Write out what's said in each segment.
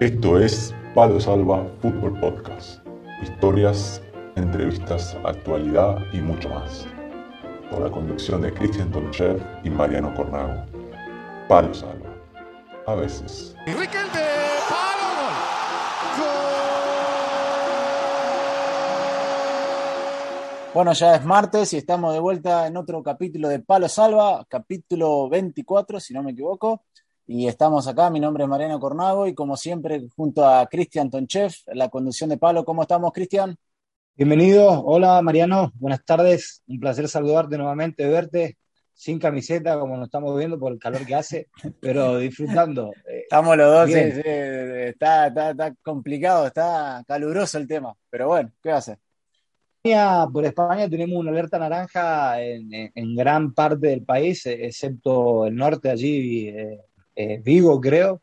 Esto es Palo Salva Fútbol Podcast. Historias, entrevistas, actualidad y mucho más. Con la conducción de Cristian Tonchev y Mariano Cornago. Palo Salva. A veces. Bueno, ya es martes y estamos de vuelta en otro capítulo de Palo Salva, capítulo 24, si no me equivoco. Y estamos acá, mi nombre es Mariano Cornago y como siempre junto a Cristian Tonchev, la conducción de Palo. ¿Cómo estamos, Cristian? Bienvenido, hola Mariano, buenas tardes, un placer saludarte nuevamente, verte sin camiseta como nos estamos viendo por el calor que hace, pero disfrutando. Eh, estamos los dos, está, está, complicado, está caluroso el tema, pero bueno, ¿qué hace? Por España tenemos una alerta naranja en, en, gran parte del país, excepto el norte allí, eh, eh, Vigo, creo,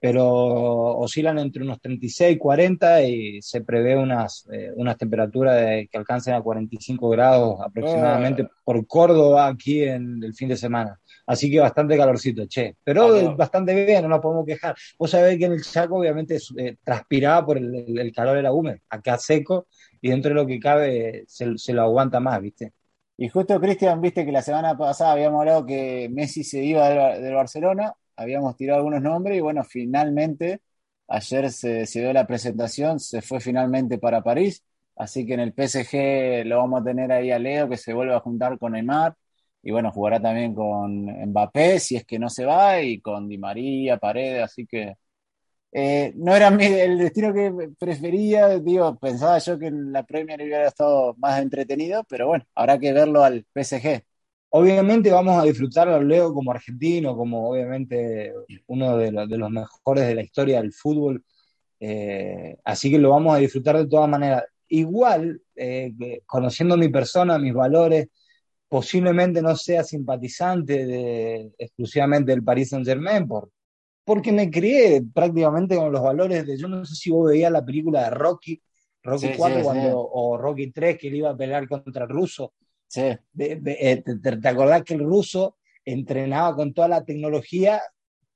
pero oscilan entre unos 36 y 40 y se prevé unas, eh, unas temperaturas que alcancen a 45 grados aproximadamente ah. por Córdoba aquí en el fin de semana. Así que bastante calorcito, che. Pero bastante bien, no nos podemos quejar. Vos sabés que en el Chaco obviamente eh, transpiraba por el, el, calor era húmedo. Acá seco y dentro de lo que cabe se, se lo aguanta más, ¿viste? Y justo, Cristian, viste que la semana pasada habíamos hablado que Messi se iba del Barcelona habíamos tirado algunos nombres y bueno, finalmente ayer se, dio la presentación, se fue finalmente para París, así que en el PSG lo vamos a tener ahí a Leo que se vuelve a juntar con Neymar. Y bueno, jugará también con Mbappé si es que no se va y con Di María, Paredes, así que eh, no era el destino que prefería, digo, pensaba yo que en la Premier hubiera estado más entretenido, pero bueno, habrá que verlo al PSG. Obviamente vamos a disfrutar a Leo como argentino, como obviamente uno de, los mejores de la historia del fútbol, eh, así que lo vamos a disfrutar de todas maneras. Igual, eh, conociendo mi persona, mis valores, posiblemente no sea simpatizante de, exclusivamente del Paris Saint Germain, por, porque me crié prácticamente con los valores de, yo no sé si vos veías la película de Rocky, Rocky 4 o Rocky 3, que él iba a pelear contra el ruso Sí. Eh, te, acordás que el ruso entrenaba con toda la tecnología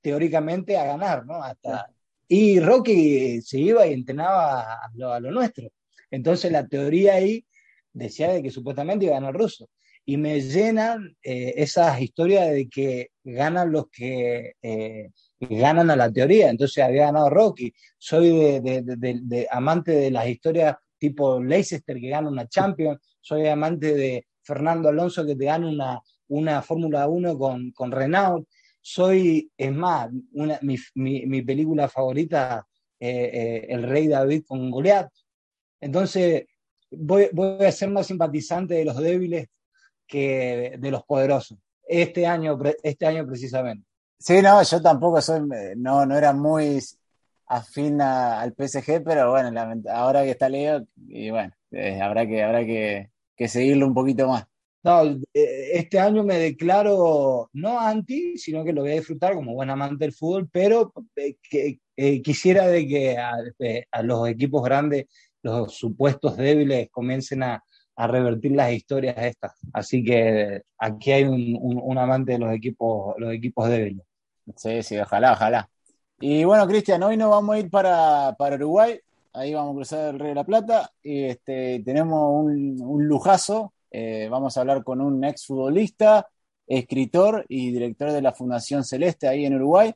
teóricamente a ganar, ¿no? Hasta, y Rocky se iba y entrenaba a lo, nuestro. Entonces la teoría ahí decía de que supuestamente iba a ganar ruso. Y me llenan eh, esas historias de que ganan los que eh, ganan a la teoría. Entonces había ganado Rocky. Soy de, de, amante de las historias tipo Leicester que gana una Champions. Soy amante de, Fernando Alonso que te gane una, una Fórmula 1 con, con Renault. Soy, es más, una, mi, mi, película favorita, eh, eh, El Rey David con Goliath. Entonces, voy, voy a ser más simpatizante de los débiles que de los poderosos. Este año, este año precisamente. Sí, no, yo tampoco soy, no, no era muy afín al PSG, pero bueno, ahora que está Leo, y bueno, eh, habrá que, habrá que, que seguirlo un poquito más. No, eh, este año me declaro no anti, sino que lo voy a disfrutar como buen amante del fútbol, pero eh, que, eh, quisiera de que a, los equipos grandes, los supuestos débiles, comiencen a, revertir las historias estas. Así que aquí hay un, amante de los equipos, los equipos débiles. Sí, sí, ojalá, ojalá. Y bueno, Cristian, hoy nos vamos a ir para, para Uruguay ahí vamos a cruzar el Río de la Plata y este, tenemos un, lujazo. Eh, vamos a hablar con un ex futbolista, escritor y director de la Fundación Celeste ahí en Uruguay.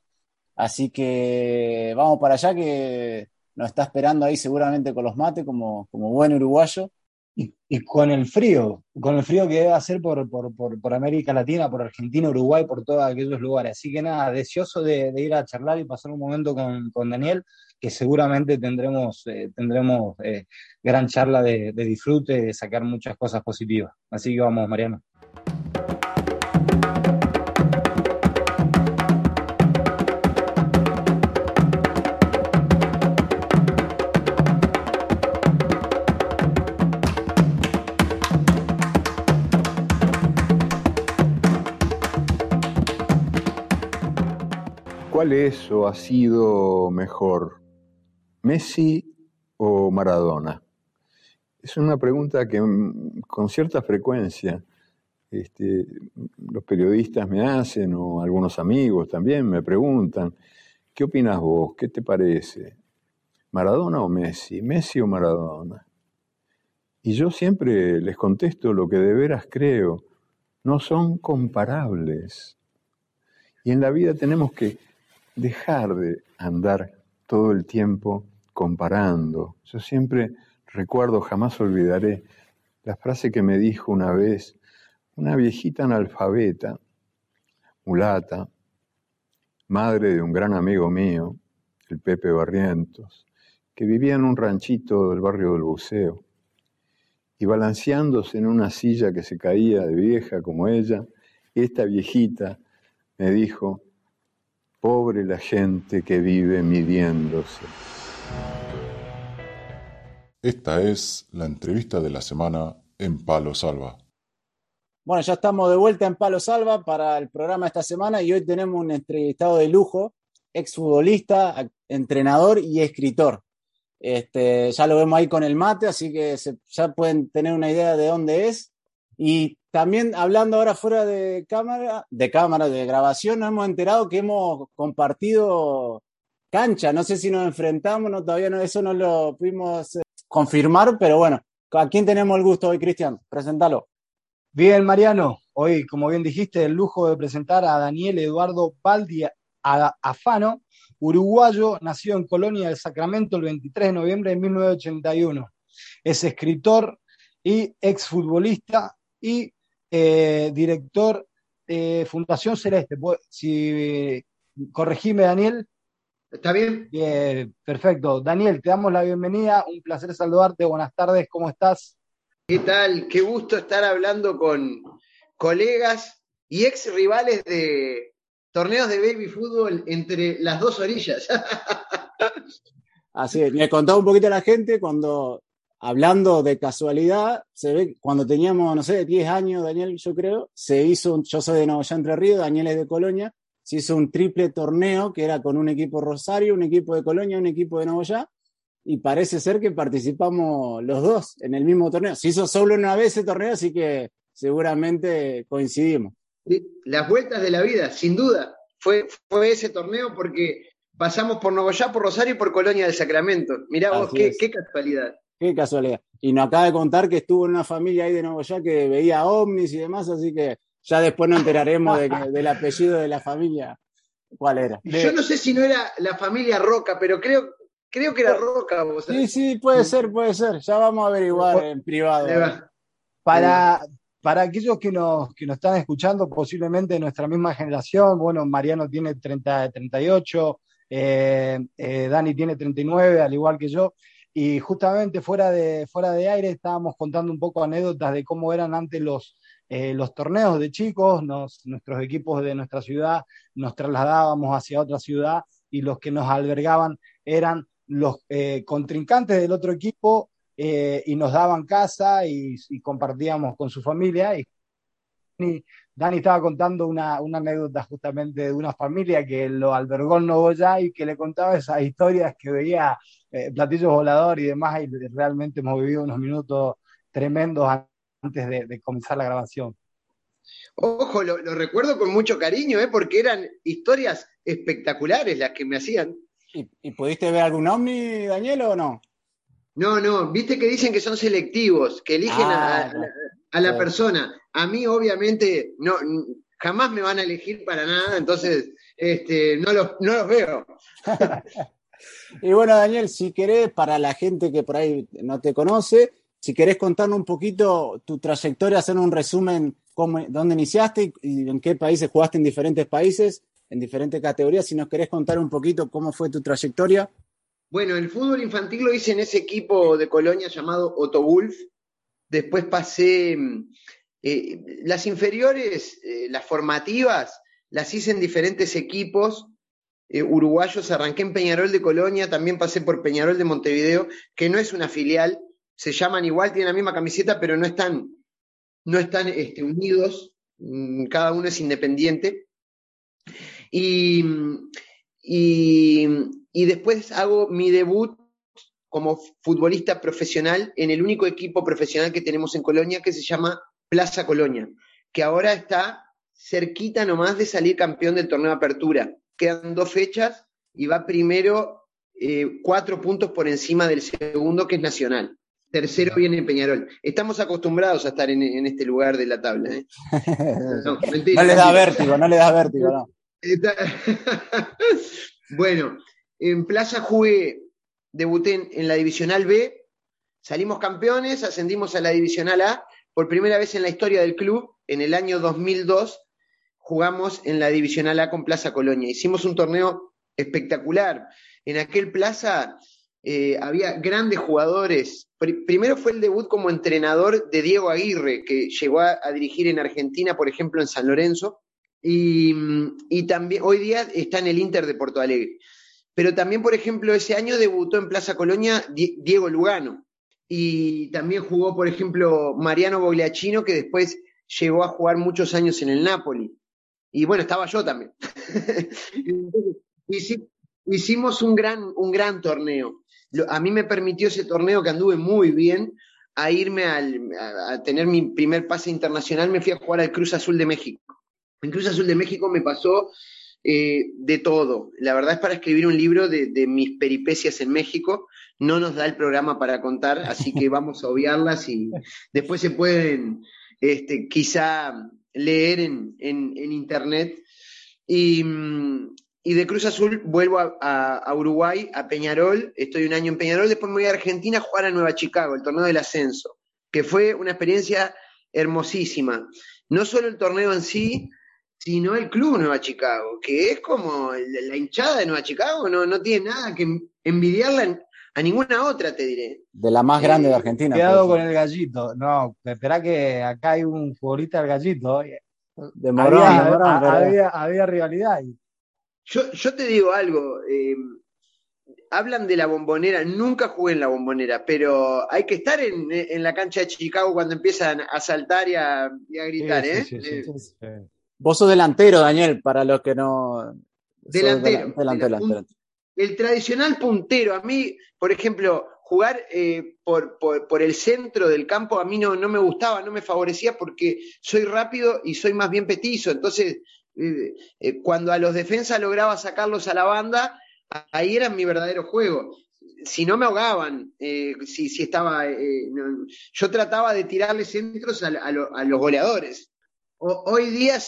Así que vamos para allá que nos está esperando ahí seguramente con los mates como, como buen uruguayo. Y, con el frío, con el frío que debe hacer por, por, por, América Latina, por Argentina, Uruguay, por todos aquellos lugares. Así que nada, deseoso de, ir a charlar y pasar un momento con, con Daniel, que seguramente tendremos, eh, tendremos eh, gran charla de, de disfrute, de sacar muchas cosas positivas. Así que vamos, Mariano. ¿Cuál es ha sido mejor, Messi o Maradona? Es una pregunta que mm, con cierta frecuencia este, los periodistas me hacen o algunos amigos también me preguntan. ¿qué opinas vos? ¿Qué te parece? ¿Maradona o Messi? ¿Messi o Maradona? Y yo siempre les contesto lo que de veras creo. No son comparables. Y en la vida tenemos que dejar de andar todo el tiempo comparando. Yo siempre recuerdo, jamás olvidaré, la frase que me dijo una vez una viejita analfabeta, mulata, madre de un gran amigo mío, el Pepe Barrientos, que vivía en un ranchito del barrio del Buceo, y balanceándose en una silla que se caía de vieja como ella, esta viejita me dijo, pobre la gente que vive midiéndose. Esta es la entrevista de la semana en Palo Salva. Bueno, ya estamos de vuelta en Palo Salva para el programa esta semana y hoy tenemos un entrevistado de lujo, exfutbolista, entrenador y escritor. Este, ya lo vemos ahí con el mate, así que ya pueden tener una idea de dónde es. Y también hablando ahora fuera de cámara, de cámara, de grabación, nos hemos enterado que hemos compartido cancha. No sé si nos enfrentamos, no, todavía no, eso no lo pudimos eh, confirmar, pero bueno, ¿a quién tenemos el gusto hoy, Cristian? Preséntalo. Bien, Mariano, hoy, como bien dijiste, el lujo de presentar a Daniel Eduardo Baldi Afano, uruguayo, nacido en Colonia del Sacramento el 23 de noviembre de 1981. Es escritor y exfutbolista y eh, director de Fundación Celeste. Si corregime, Daniel. ¿Está bien? Bien, perfecto. Daniel, te damos la bienvenida. Un placer saludarte. Buenas tardes, ¿cómo estás? ¿Qué tal? Qué gusto estar hablando con colegas y ex rivales de torneos de baby fútbol entre las dos orillas. Así es, me contaba un poquito la gente cuando, hablando de casualidad, se ve cuando teníamos, no sé, 10 años, Daniel, yo creo, se hizo, un, yo soy de Nueva Entre Ríos, Daniel es de Colonia, se hizo un triple torneo que era con un equipo Rosario, un equipo de Colonia, un equipo de Novoya, y parece ser que participamos los dos en el mismo torneo. Se hizo solo una vez ese torneo, así que seguramente coincidimos. Las vueltas de la vida, sin duda. Fue, fue ese torneo porque pasamos por Novoyá, por Rosario y por Colonia del Sacramento. Mirá vos, qué, casualidad. Qué casualidad. Y nos acaba de contar que estuvo en una familia ahí de Novoyá que veía ovnis y demás, así que ya después nos enteraremos del apellido de la familia. ¿Cuál era? Yo no sé si no era la familia Roca, pero creo, Creo que era Roca. ¿vos sí, sí, puede ser, puede ser. Ya vamos a averiguar en privado. Para, para aquellos que nos, que nos están escuchando, posiblemente de nuestra misma generación, bueno, Mariano tiene 30, 38, eh, eh, Dani tiene 39, al igual que yo, y justamente fuera de, fuera de aire estábamos contando un poco anécdotas de cómo eran antes los, eh, los torneos de chicos, nuestros equipos de nuestra ciudad nos trasladábamos hacia otra ciudad y los que nos albergaban eran los eh, contrincantes del otro equipo eh, y nos daban casa y, compartíamos con su familia. Dani, estaba contando una, anécdota justamente de una familia que lo albergó en Novoya y que le contaba esas historias que veía eh, platillos voladores y demás y realmente hemos vivido unos minutos tremendos antes de, comenzar la grabación. Ojo, lo, lo, recuerdo con mucho cariño, porque eran historias espectaculares las que me hacían. ¿Y, pudiste ver algún ovni, Daniel, o no? No, no, viste que dicen que son selectivos, que eligen a, ah, la persona. A mí, obviamente, no, jamás me van a elegir para nada, entonces este, no, los, no los veo. y bueno, Daniel, si querés, para la gente que por ahí no te conoce, si querés contarnos un poquito tu trayectoria, hacer un resumen, cómo, dónde iniciaste y en qué países jugaste en diferentes países en diferentes categorías. Si nos querés contar un poquito cómo fue tu trayectoria. Bueno, el fútbol infantil lo hice en ese equipo de Colonia llamado Otto Wolf. Después pasé mm, eh, las inferiores, eh, las formativas, las hice en diferentes equipos eh, uruguayos. Arranqué en Peñarol de Colonia, también pasé por Peñarol de Montevideo, que no es una filial, se llaman igual, tienen la misma camiseta, pero no están, no están este, unidos, mm, cada uno es independiente. Y, y, después hago mi debut como futbolista profesional en el único equipo profesional que tenemos en Colonia que se llama Plaza Colonia, que ahora está cerquita nomás de salir campeón del torneo de apertura. Quedan dos fechas y va primero eh, cuatro puntos por encima del segundo, que es Nacional. Tercero viene Peñarol. Estamos acostumbrados a estar en, este lugar de la tabla. ¿eh? No, no le da vértigo, no le da vértigo, no. bueno, en Plaza jugué, debuté en la Divisional B, salimos campeones, ascendimos a la Divisional A. Por primera vez en la historia del club, en el año 2002, jugamos en la Divisional A con Plaza Colonia. Hicimos un torneo espectacular. En aquel Plaza eh, había grandes jugadores. primero fue el debut como entrenador de Diego Aguirre, que llegó a, dirigir en Argentina, por ejemplo, en San Lorenzo. Y, y, también hoy día está en el Inter de Porto Alegre. Pero también, por ejemplo, ese año debutó en Plaza Colonia Diego Lugano. Y también jugó, por ejemplo, Mariano Bogliacino, que después llegó a jugar muchos años en el Napoli. Y bueno, estaba yo también. Hicimos un gran, un gran torneo. A mí me permitió ese torneo que anduve muy bien a irme a, tener mi primer pase internacional. Me fui a jugar al Cruz Azul de México. En Cruz Azul de México me pasó eh, de todo. La verdad es para escribir un libro de, mis peripecias en México. No nos da el programa para contar, así que vamos a obviarlas y después se pueden este, quizá leer en, internet. Y, de Cruz Azul vuelvo a, Uruguay, a Peñarol. Estoy un año en Peñarol, después me voy a Argentina a jugar a Nueva Chicago, el torneo del ascenso, que fue una experiencia hermosísima. No solo el torneo en sí, sino el club Nueva Chicago, que es como la hinchada de Nueva Chicago, no, no tiene nada que envidiarla a ninguna otra, te diré. De la más grande de Argentina. Cuidado pues. con el gallito, no, espera que acá hay un futbolista del gallito. De Morón, había, había, rivalidad ahí. Yo, yo te digo algo, eh, hablan de la bombonera, nunca jugué en la bombonera, pero hay que estar en, la cancha de Chicago cuando empiezan a saltar y a, gritar, ¿eh? eh Vos sos delantero, Daniel, para los que no. Delantero. delantero, El tradicional puntero. A mí, por ejemplo, jugar eh, por, el centro del campo a mí no, no me gustaba, no me favorecía porque soy rápido y soy más bien petizo. Entonces, eh, eh, cuando a los defensas lograba sacarlos a la banda, ahí era mi verdadero juego. Si no me ahogaban, si, si, estaba. yo trataba de tirarle centros a, los goleadores. hoy día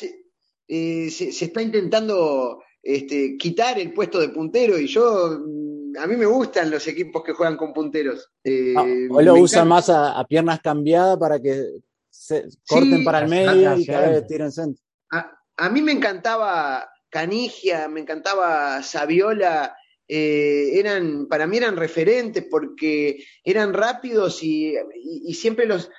eh, se, está intentando este, quitar el puesto de puntero y yo, mm, a mí me gustan los equipos que juegan con punteros. Eh, ah, o lo usan más a, piernas cambiadas para que se corten para el medio y cada vez tiren centro. A, mí me encantaba Canigia, me encantaba Saviola, eh, eran, para mí eran referentes porque eran rápidos y, siempre los,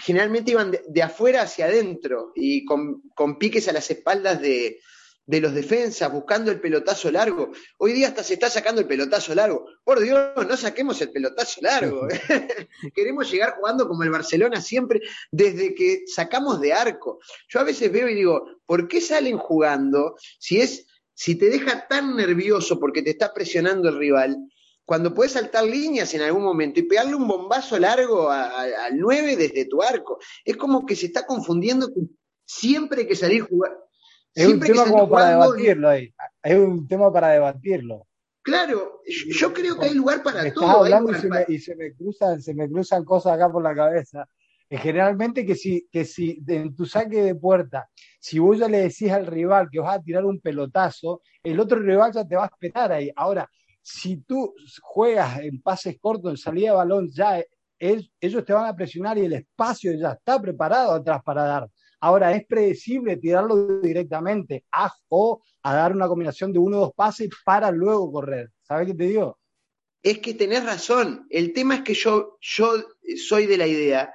generalmente iban de, afuera hacia adentro y con, piques a las espaldas de, los defensas, buscando el pelotazo largo. Hoy día hasta se está sacando el pelotazo largo. Por Dios, no saquemos el pelotazo largo. Queremos llegar jugando como el Barcelona siempre, desde que sacamos de arco. Yo a veces veo y digo, ¿por qué salen jugando si es si te deja tan nervioso porque te está presionando el rival, cuando puedes saltar líneas en algún momento y pegarle un bombazo largo al 9 desde tu arco, es como que se está confundiendo siempre hay que salir jugar. Es un tema como para debatirlo ahí. Es un tema para debatirlo. Claro, yo creo que hay lugar para todo. hablando y, se me, cruzan, se me cruzan cosas acá por la cabeza. Generalmente que si, que si en tu saque de puerta si vos ya le decís al rival que vas a tirar un pelotazo, el otro rival ya te va a esperar ahí. Ahora, si tú juegas en pases cortos, en salida de balón, ya ellos te van a presionar y el espacio ya está preparado atrás para dar. Ahora, es predecible tirarlo directamente a, o a dar una combinación de uno o dos pases para luego correr. ¿Sabes qué te digo? Es que tenés razón. El tema es que yo, yo soy de la idea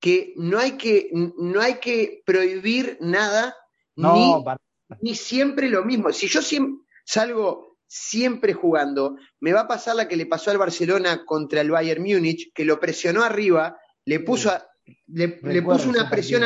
que no hay que, no hay que prohibir nada, ni, siempre lo mismo. Si yo salgo siempre jugando, me va a pasar la que le pasó al Barcelona contra el Bayern Múnich, que lo presionó arriba, le puso, le, puso una presión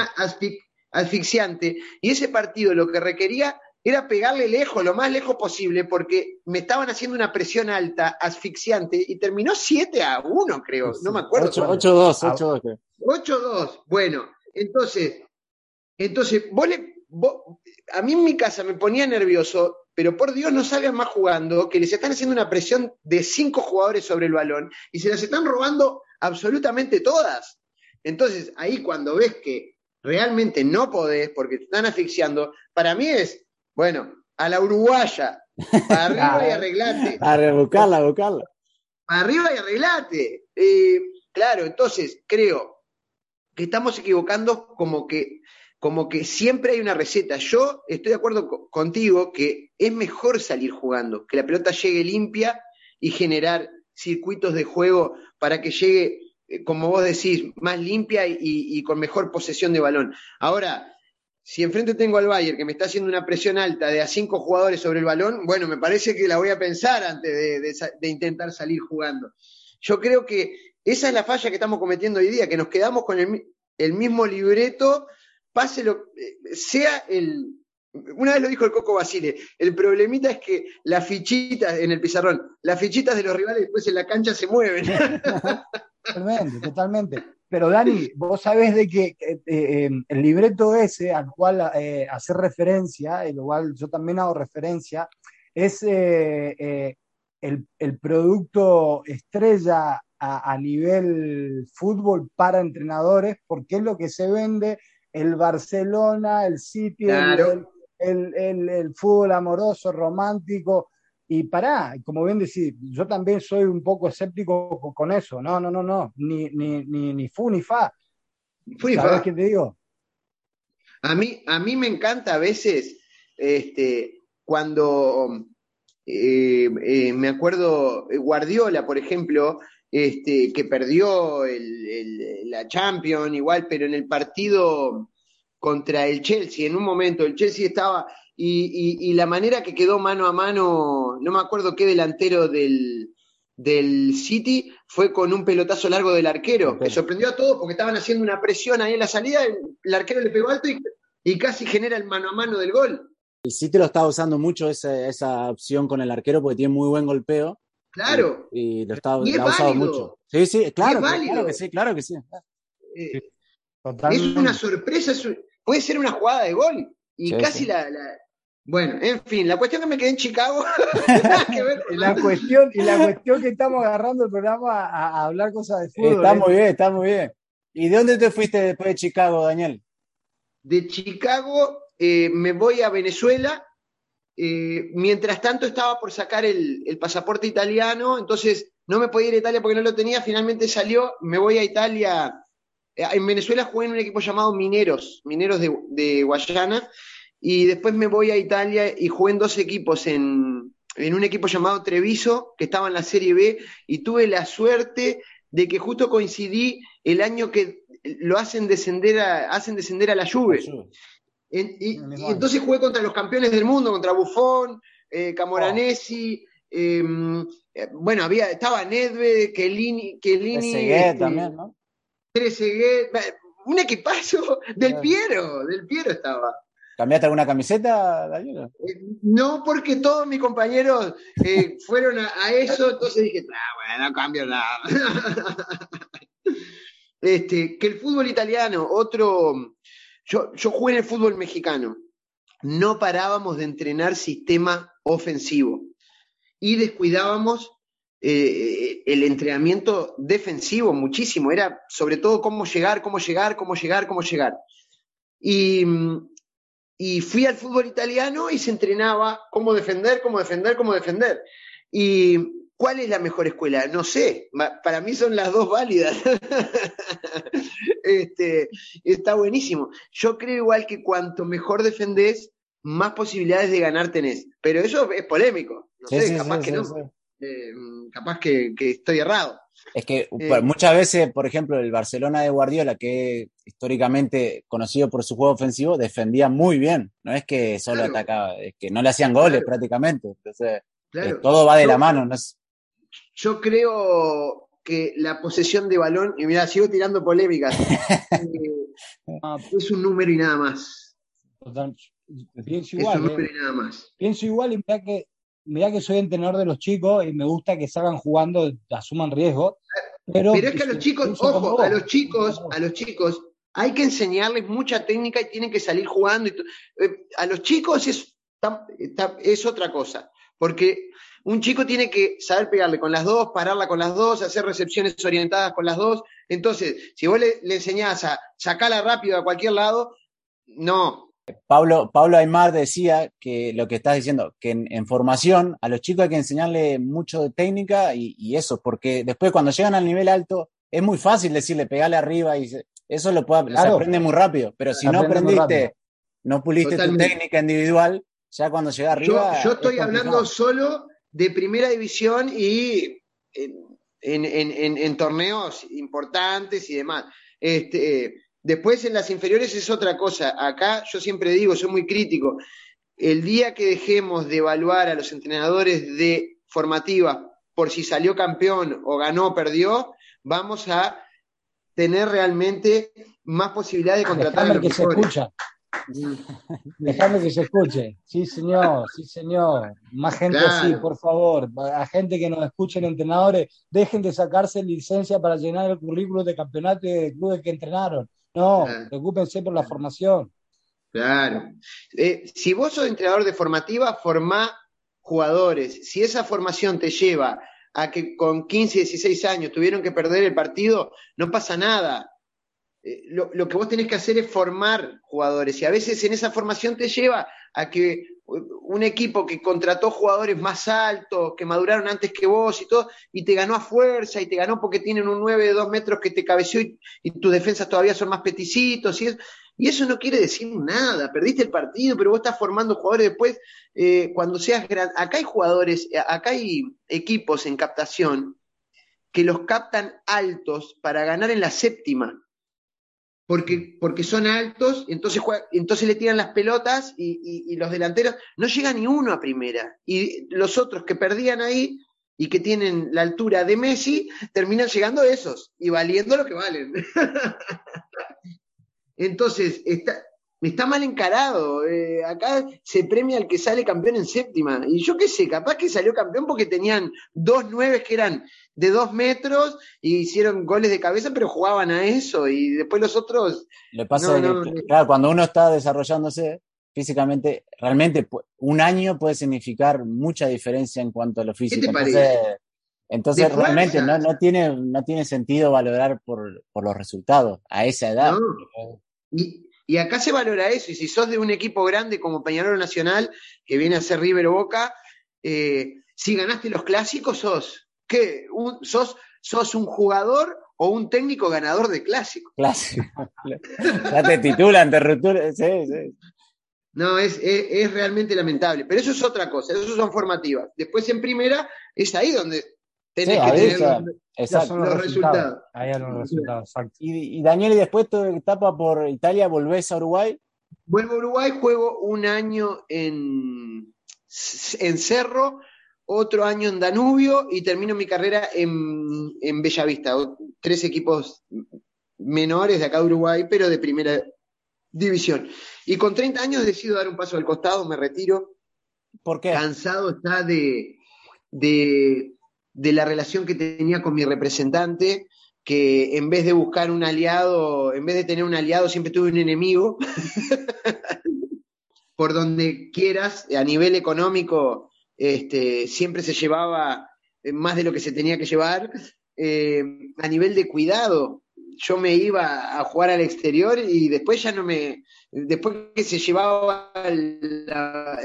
asfixiante, y ese partido lo que requería era pegarle lejos, lo más lejos posible, porque me estaban haciendo una presión alta, asfixiante, y terminó 7 a 1, creo, no me acuerdo. 8-2, 8-2. 8-2, bueno, entonces, entonces, vos a mí en mi casa me ponía nervioso pero por Dios no salgan más jugando, que les están haciendo una presión de cinco jugadores sobre el balón y se las están robando absolutamente todas. Entonces, ahí cuando ves que realmente no podés porque te están asfixiando, para mí es, bueno, a la uruguaya, para arriba y arreglate. A buscarla, a buscarla. Para arriba y arreglate. Eh, claro, entonces creo que estamos equivocando como que como que siempre hay una receta. Yo estoy de acuerdo contigo que es mejor salir jugando, que la pelota llegue limpia y generar circuitos de juego para que llegue, eh, como vos decís, más limpia y, con mejor posesión de balón. Ahora, si enfrente tengo al Bayern que me está haciendo una presión alta de a cinco jugadores sobre el balón, bueno, me parece que la voy a pensar antes de intentar salir jugando. Yo creo que esa es la falla que estamos cometiendo hoy día, que nos quedamos con el, mismo libreto, pase lo, eh, sea el, una vez lo dijo el Coco Basile, el problemita es que las fichitas en el pizarrón, las fichitas de los rivales después en la cancha se mueven. Totalmente, totalmente. Pero Dani, vos sabés de que eh, eh, el libreto ese al cual hacer referencia, el cual yo también hago referencia, es el, el, producto estrella a, nivel fútbol para entrenadores, porque es lo que se vende el Barcelona, el City, el, el, fútbol amoroso, romántico. Y pará, como bien decís, yo también soy un poco escéptico con eso. No, no, no, no, ni, ni, ni, ni fu ni fa. ¿Sabes qué te digo? A mí, a mí me encanta a veces este, cuando eh, eh, me acuerdo Guardiola, por ejemplo, este, que perdió la Champions igual, pero en el partido contra el Chelsea, en un momento el Chelsea estaba, y, la manera que quedó mano a mano, no me acuerdo qué delantero del, del City, fue con un pelotazo largo del arquero, que sorprendió a todos porque estaban haciendo una presión ahí en la salida, el, arquero le pegó alto y, casi genera el mano a mano del gol. El City lo estaba usando mucho esa, esa opción con el arquero porque tiene muy buen golpeo Claro. Y, lo, está, ha usado mucho. Sí, sí, claro, claro que sí, claro que sí. Eh, es una sorpresa, puede ser una jugada de gol. Y casi la, Bueno, en fin, la cuestión que me quedé en Chicago. la cuestión, y la cuestión que estamos agarrando el programa a, hablar cosas de fútbol. Está ¿eh? muy bien, está muy bien. ¿Y de dónde te fuiste después de Chicago, Daniel? De Chicago eh, me voy a Venezuela eh, mientras tanto estaba por sacar el, pasaporte italiano, entonces no me podía ir a Italia porque no lo tenía, finalmente salió, me voy a Italia. Eh, en Venezuela jugué en un equipo llamado Mineros, Mineros de, Guayana, y después me voy a Italia y jugué en dos equipos, en, un equipo llamado Treviso, que estaba en la Serie B, y tuve la suerte de que justo coincidí el año que lo hacen descender a, hacen descender a la Juve. Y, entonces jugué contra los campeones del mundo, contra Buffon, eh, Camoranesi, em, eh, bueno, había, estaba Nedved, Kelini, Kelini este, también, ¿no? un equipazo del Piero, del Piero estaba. ¿Cambiaste alguna camiseta, Daniel? Eh, no, porque todos mis compañeros fueron a, eso, entonces dije, ah, bueno, no cambio nada. este, que el fútbol italiano, otro, yo, jugué en el fútbol mexicano. No parábamos de entrenar sistema ofensivo y descuidábamos eh, el entrenamiento defensivo muchísimo. Era sobre todo cómo llegar, cómo llegar, cómo llegar, cómo llegar. Y, y fui al fútbol italiano y se entrenaba cómo defender, cómo defender, cómo defender. Y ¿Cuál es la mejor escuela? No sé, para mí son las dos válidas. este, está buenísimo. Yo creo igual que cuanto mejor defendés, más posibilidades de ganar tenés. Pero eso es polémico. No sé, capaz que no. Eh, capaz que, estoy errado. Es que eh, muchas veces, por ejemplo, el Barcelona de Guardiola, que es históricamente conocido por su juego ofensivo, defendía muy bien. No es que solo atacaba, es que no le hacían goles prácticamente. Entonces, eh, todo va de la mano. No es, yo creo que la posesión de balón, y mira, sigo tirando polémicas, eh, es un número y nada más. pienso igual. Es un número y nada más. Pienso igual y mira que, mira que soy entrenador de los chicos y me gusta que salgan jugando, asuman riesgo. Pero, pero es que a los chicos, ojo, a los chicos, a los chicos, hay que enseñarles mucha técnica y tienen que salir jugando. Eh, a los chicos es es otra cosa. Porque un chico tiene que saber pegarle con las dos, pararla con las dos, hacer recepciones orientadas con las dos. Entonces, si vos le, enseñás a sacarla rápido a cualquier lado, no. Pablo, Pablo Aymar decía que lo que estás diciendo, que en, formación a los chicos hay que enseñarle mucho de técnica y, eso, porque después cuando llegan al nivel alto es muy fácil decirle pegarle arriba y eso lo puede, se aprende muy rápido, pero si no aprendiste, no puliste tu técnica individual, ya cuando llega arriba. Yo, estoy hablando solo de primera división y en, torneos importantes y demás. Este, después en las inferiores es otra cosa. Acá yo siempre digo, soy muy crítico. El día que dejemos de evaluar a los entrenadores de formativa por si salió campeón o ganó o perdió, vamos a tener realmente más posibilidades de contratar a los que se escucha. Dejame que se escuche. Sí, señor, sí, señor. Más gente así, por favor. A gente que nos escuchen, entrenadores, dejen de sacarse licencia para llenar el currículo de campeonato y de clubes que entrenaron. No, preocúpense por la formación. Claro. Eh, si vos sos entrenador de formativa, formá jugadores. Si esa formación te lleva a que con 15, 16 años tuvieron que perder el partido, no pasa nada eh, lo, que vos tenés que hacer es formar jugadores y a veces en esa formación te lleva a que un equipo que contrató jugadores más altos, que maduraron antes que vos y todo, y te ganó a fuerza y te ganó porque tienen un 9 de 2 metros que te cabeció y, tus defensas todavía son más peticitos y, y eso no quiere decir nada, perdiste el partido, pero vos estás formando jugadores después, eh, cuando seas grande, acá hay jugadores, acá hay equipos en captación que los captan altos para ganar en la séptima porque, porque son altos, entonces, entonces le tiran las pelotas y, los delanteros, no llega ni uno a primera. Y los otros que perdían ahí y que tienen la altura de Messi, terminan llegando esos y valiendo lo que valen. entonces, está, está mal encarado. Eh, acá se premia al que sale campeón en séptima. Y yo qué sé, capaz que salió campeón porque tenían dos nueve que eran de dos metros y hicieron goles de cabeza, pero jugaban a eso. Y después los otros. Le pasa claro, cuando uno está desarrollándose físicamente, realmente un año puede significar mucha diferencia en cuanto a lo físico. entonces, entonces realmente no, no, tiene, no tiene sentido valorar por, por los resultados a esa edad. Y, y acá se valora eso, y si sos de un equipo grande como Peñarol Nacional, que viene a ser River Boca, eh, si ganaste los clásicos, sos, ¿qué? sos, ¿Sos un jugador o un técnico ganador de clásicos? Clásico. ya te titulan, te ruptura, sí, sí. No, es, es, realmente lamentable. Pero eso es otra cosa, eso son formativas. Después en primera es ahí donde tenés que tener Exacto. los, resultados. Ahí los resultados, Y, Daniel, y después tu etapa por Italia, ¿volvés a Uruguay? Vuelvo a Uruguay, juego un año en, en Cerro, otro año en Danubio y termino mi carrera en, en Bellavista. Tres equipos menores de acá de Uruguay, pero de primera división. Y con 30 años decido dar un paso al costado, me retiro. ¿Por qué? Cansado está de, de de la relación que tenía con mi representante, que en vez de buscar un aliado, en vez de tener un aliado, siempre tuve un enemigo. Por donde quieras, a nivel económico, este, siempre se llevaba más de lo que se tenía que llevar. Eh, a nivel de cuidado, yo me iba a jugar al exterior y después ya no me, después que se llevaba el,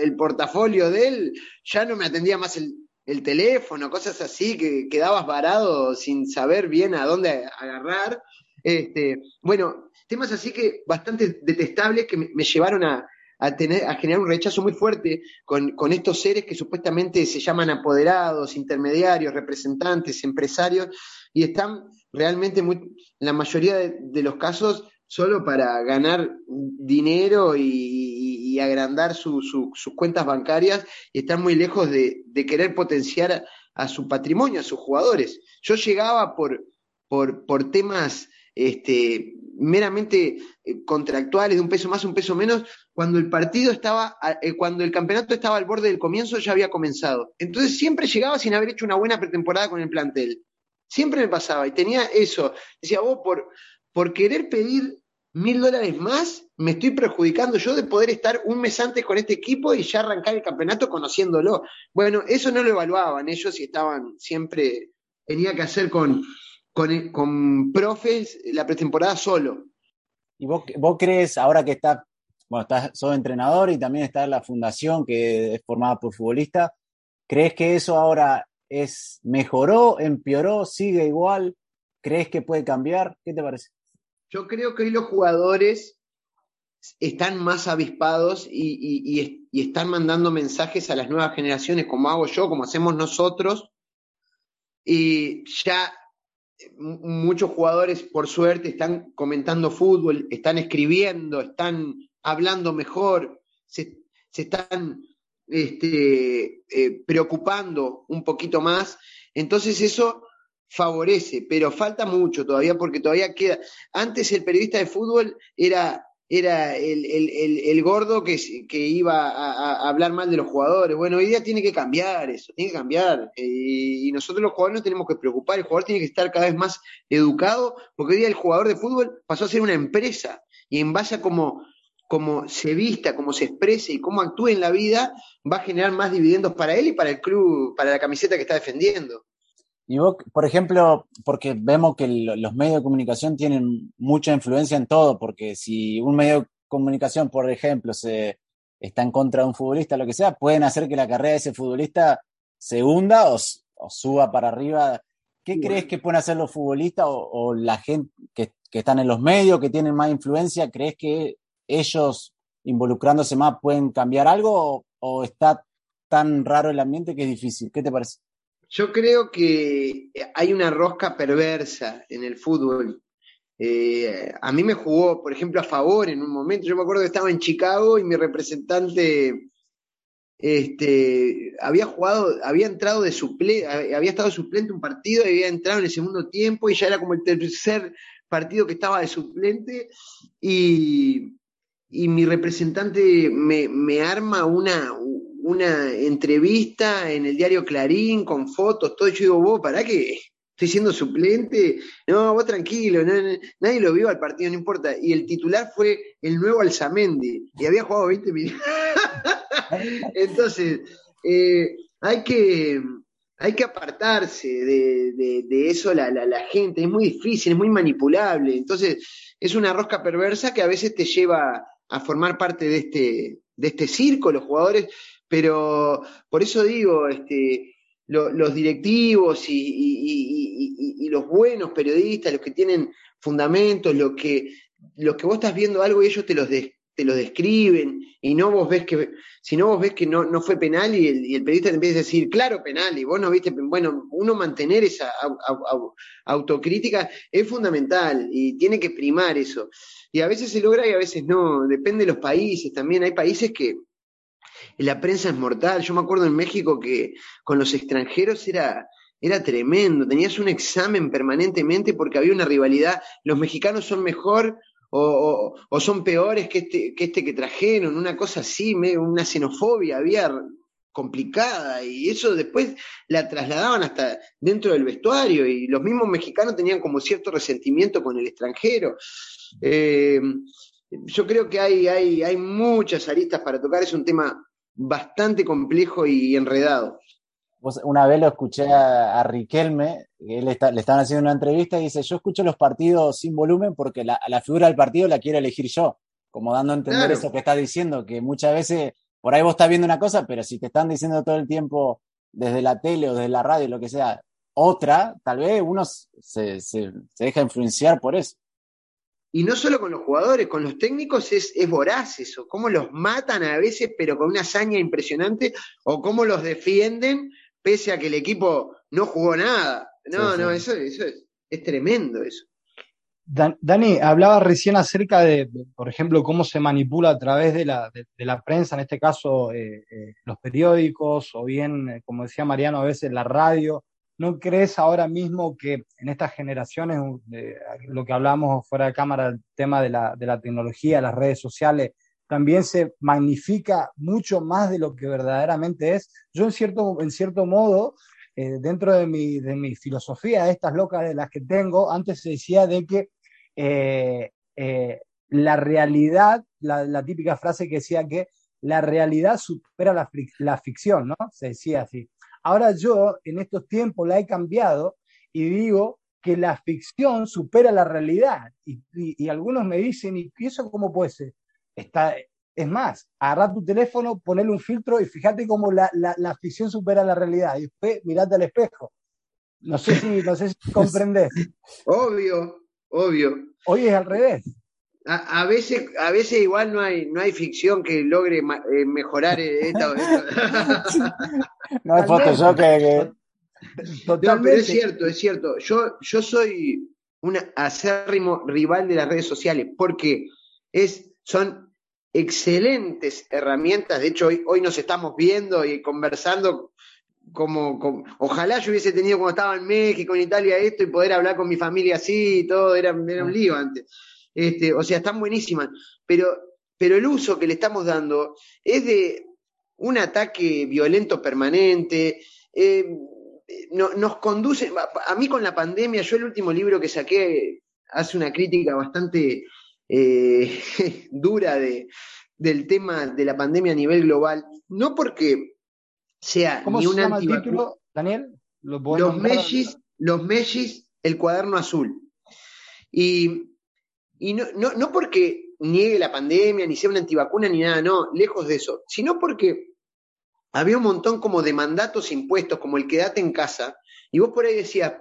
el portafolio de él, ya no me atendía más el, el teléfono, cosas así, que quedabas varado sin saber bien a dónde agarrar. Este, bueno, temas así que bastante detestables que me, llevaron a, tener, a generar un rechazo muy fuerte con, estos seres que supuestamente se llaman apoderados, intermediarios, representantes, empresarios, y están realmente en la mayoría de los casos solo para ganar dinero y, agrandar sus cuentas bancarias y están muy lejos de, querer potenciar a, su patrimonio, a sus jugadores. Yo llegaba por, por, temas este, meramente eh, contractuales, de un peso más, un peso menos, cuando el partido estaba, eh, cuando el campeonato estaba al borde del comienzo, ya había comenzado. Entonces siempre llegaba sin haber hecho una buena pretemporada con el plantel. Siempre me pasaba y tenía eso. Decía, vos por, por querer pedir mil dólares más me estoy perjudicando yo de poder estar un mes antes con este equipo y ya arrancar el campeonato conociéndolo. Bueno, eso no lo evaluaban ellos y estaban siempre, tenía que hacer con, con, profes la pretemporada solo. ¿Y vos, crees, ahora que estás, bueno, estás, sos entrenador y también está la fundación que es formada por futbolistas, ¿crees que eso ahora es mejoró, empeoró, sigue igual? ¿Crees que puede cambiar? ¿Qué te parece? Yo creo que hoy los jugadores están más avispados y, están mandando mensajes a las nuevas generaciones, como hago yo, como hacemos nosotros. Y ya muchos jugadores, por suerte, están comentando fútbol, están escribiendo, están hablando mejor, se, están este, eh, preocupando un poquito más. Entonces eso favorece, pero falta mucho todavía porque todavía queda. Antes el periodista de fútbol era, era el, el, el, gordo que, que iba a, hablar mal de los jugadores. Bueno, hoy día tiene que cambiar eso, tiene que cambiar. Eh, y nosotros los jugadores no tenemos que preocupar, el jugador tiene que estar cada vez más educado, porque hoy día el jugador de fútbol pasó a ser una empresa y en base a cómo, cómo se vista, cómo se exprese y cómo actúe en la vida, va a generar más dividendos para él y para el club, para la camiseta que está defendiendo. Y vos, por ejemplo, porque vemos que los medios de comunicación tienen mucha influencia en todo, porque si un medio de comunicación, por ejemplo, se está en contra de un futbolista, lo que sea, pueden hacer que la carrera de ese futbolista se hunda o, suba para arriba. ¿Qué crees que pueden hacer los futbolistas o, la gente que, están en los medios, que tienen más influencia? ¿Crees que ellos involucrándose más pueden cambiar algo o está tan raro el ambiente que es difícil? ¿Qué te parece? Yo creo que hay una rosca perversa en el fútbol. Eh, a mí me jugó, por ejemplo, a favor en un momento. Yo me acuerdo que estaba en Chicago y mi representante este, había jugado, había entrado de suplente, había estado suplente un partido y había entrado en el segundo tiempo y ya era como el tercer partido que estaba de suplente y, y mi representante me, me arma una, una entrevista en el diario Clarín con fotos, todo. Yo digo, vos, ¿para qué? Estoy siendo suplente. No, vos tranquilo, nadie lo vio al partido, no importa. Y el titular fue el nuevo Alzamendi, y había jugado 20 minutos. Entonces, eh, hay que hay que apartarse de, eso la, la, gente, es muy difícil, es muy manipulable, entonces es una rosca perversa que a veces te lleva a formar parte de este, de este circo, los jugadores pero por eso digo, este, los directivos y, los buenos periodistas, los que tienen fundamentos, los que, los que vos estás viendo algo y ellos te los, te lo describen, y no vos ves que, si no vos ves que no, no fue penal y el, periodista te empieza a decir, claro, penal, y vos no viste, bueno, uno mantener esa autocrítica es fundamental y tiene que primar eso. Y a veces se logra y a veces no, depende de los países también, hay países que, la prensa es mortal. Yo me acuerdo en México que con los extranjeros era, era tremendo. Tenías un examen permanentemente porque había una rivalidad. Los mexicanos son mejor o, son peores que este, que este que trajeron. Una cosa así, una xenofobia había complicada y eso después la trasladaban hasta dentro del vestuario y los mismos mexicanos tenían como cierto resentimiento con el extranjero. Eh, yo creo que hay, hay, hay muchas aristas para tocar, es un tema bastante complejo y enredado. Una vez lo escuché a, Riquelme, él le estaban haciendo una entrevista y dice, yo escucho los partidos sin volumen porque la, figura del partido la quiero elegir yo, como dando a entender eso que está diciendo, que muchas veces por ahí vos estás viendo una cosa, pero si te están diciendo todo el tiempo desde la tele o desde la radio, lo que sea, otra, tal vez uno se, se deja influenciar por eso. Y no solo con los jugadores, con los técnicos es, es voraz eso, cómo los matan a veces, pero con una hazaña impresionante, o cómo los defienden pese a que el equipo no jugó nada. No, no, eso, eso es, tremendo eso. Dani, hablaba recién acerca de, por ejemplo, cómo se manipula a través de la, de, la prensa, en este caso eh, eh, los periódicos, o bien, eh, como decía Mariano, a veces la radio. ¿No crees ahora mismo que en estas generaciones, lo que hablamos fuera de cámara, el tema de la, de la tecnología, las redes sociales, también se magnifica mucho más de lo que verdaderamente es? Yo en cierto, en cierto modo, eh, dentro de mi, de mi filosofía, estas locas de las que tengo, antes se decía de que eh, eh, la realidad, la, típica frase que decía que la realidad supera la, la ficción, ¿no? Se decía así. Ahora yo en estos tiempos la he cambiado y digo que la ficción supera la realidad. Y, algunos me dicen, ¿y eso cómo puede ser? Está, es más, agarra tu teléfono, ponele un filtro y fíjate cómo la, ficción supera la realidad. Y después mirate al espejo. No sé si, no sé si comprendes. Obvio, obvio. Hoy es al revés. A, veces, a veces igual no hay, no hay ficción que logre eh, mejorar esta. no hay Photoshop que, No, pero es cierto, es cierto. Yo, yo soy un acérrimo rival de las redes sociales porque es, son excelentes herramientas. De hecho, hoy, hoy nos estamos viendo y conversando como, ojalá yo hubiese tenido cuando estaba en México, en Italia, esto y poder hablar con mi familia así y todo, era, era un lío antes. Este, o sea, están buenísimas, pero, pero el uso que le estamos dando es de un ataque violento permanente, eh, no, nos conduce, a mí con la pandemia, yo el último libro que saqué hace una crítica bastante eh, dura de, del tema de la pandemia a nivel global, no porque sea ¿Cómo ni se llama el título, Daniel? los Mellis, los Mellis, el cuaderno azul. Y, y no, no, no porque niegue la pandemia, ni sea una antivacuna, ni nada, no, lejos de eso, sino porque había un montón como de mandatos impuestos, como el quédate en casa, y vos por ahí decías,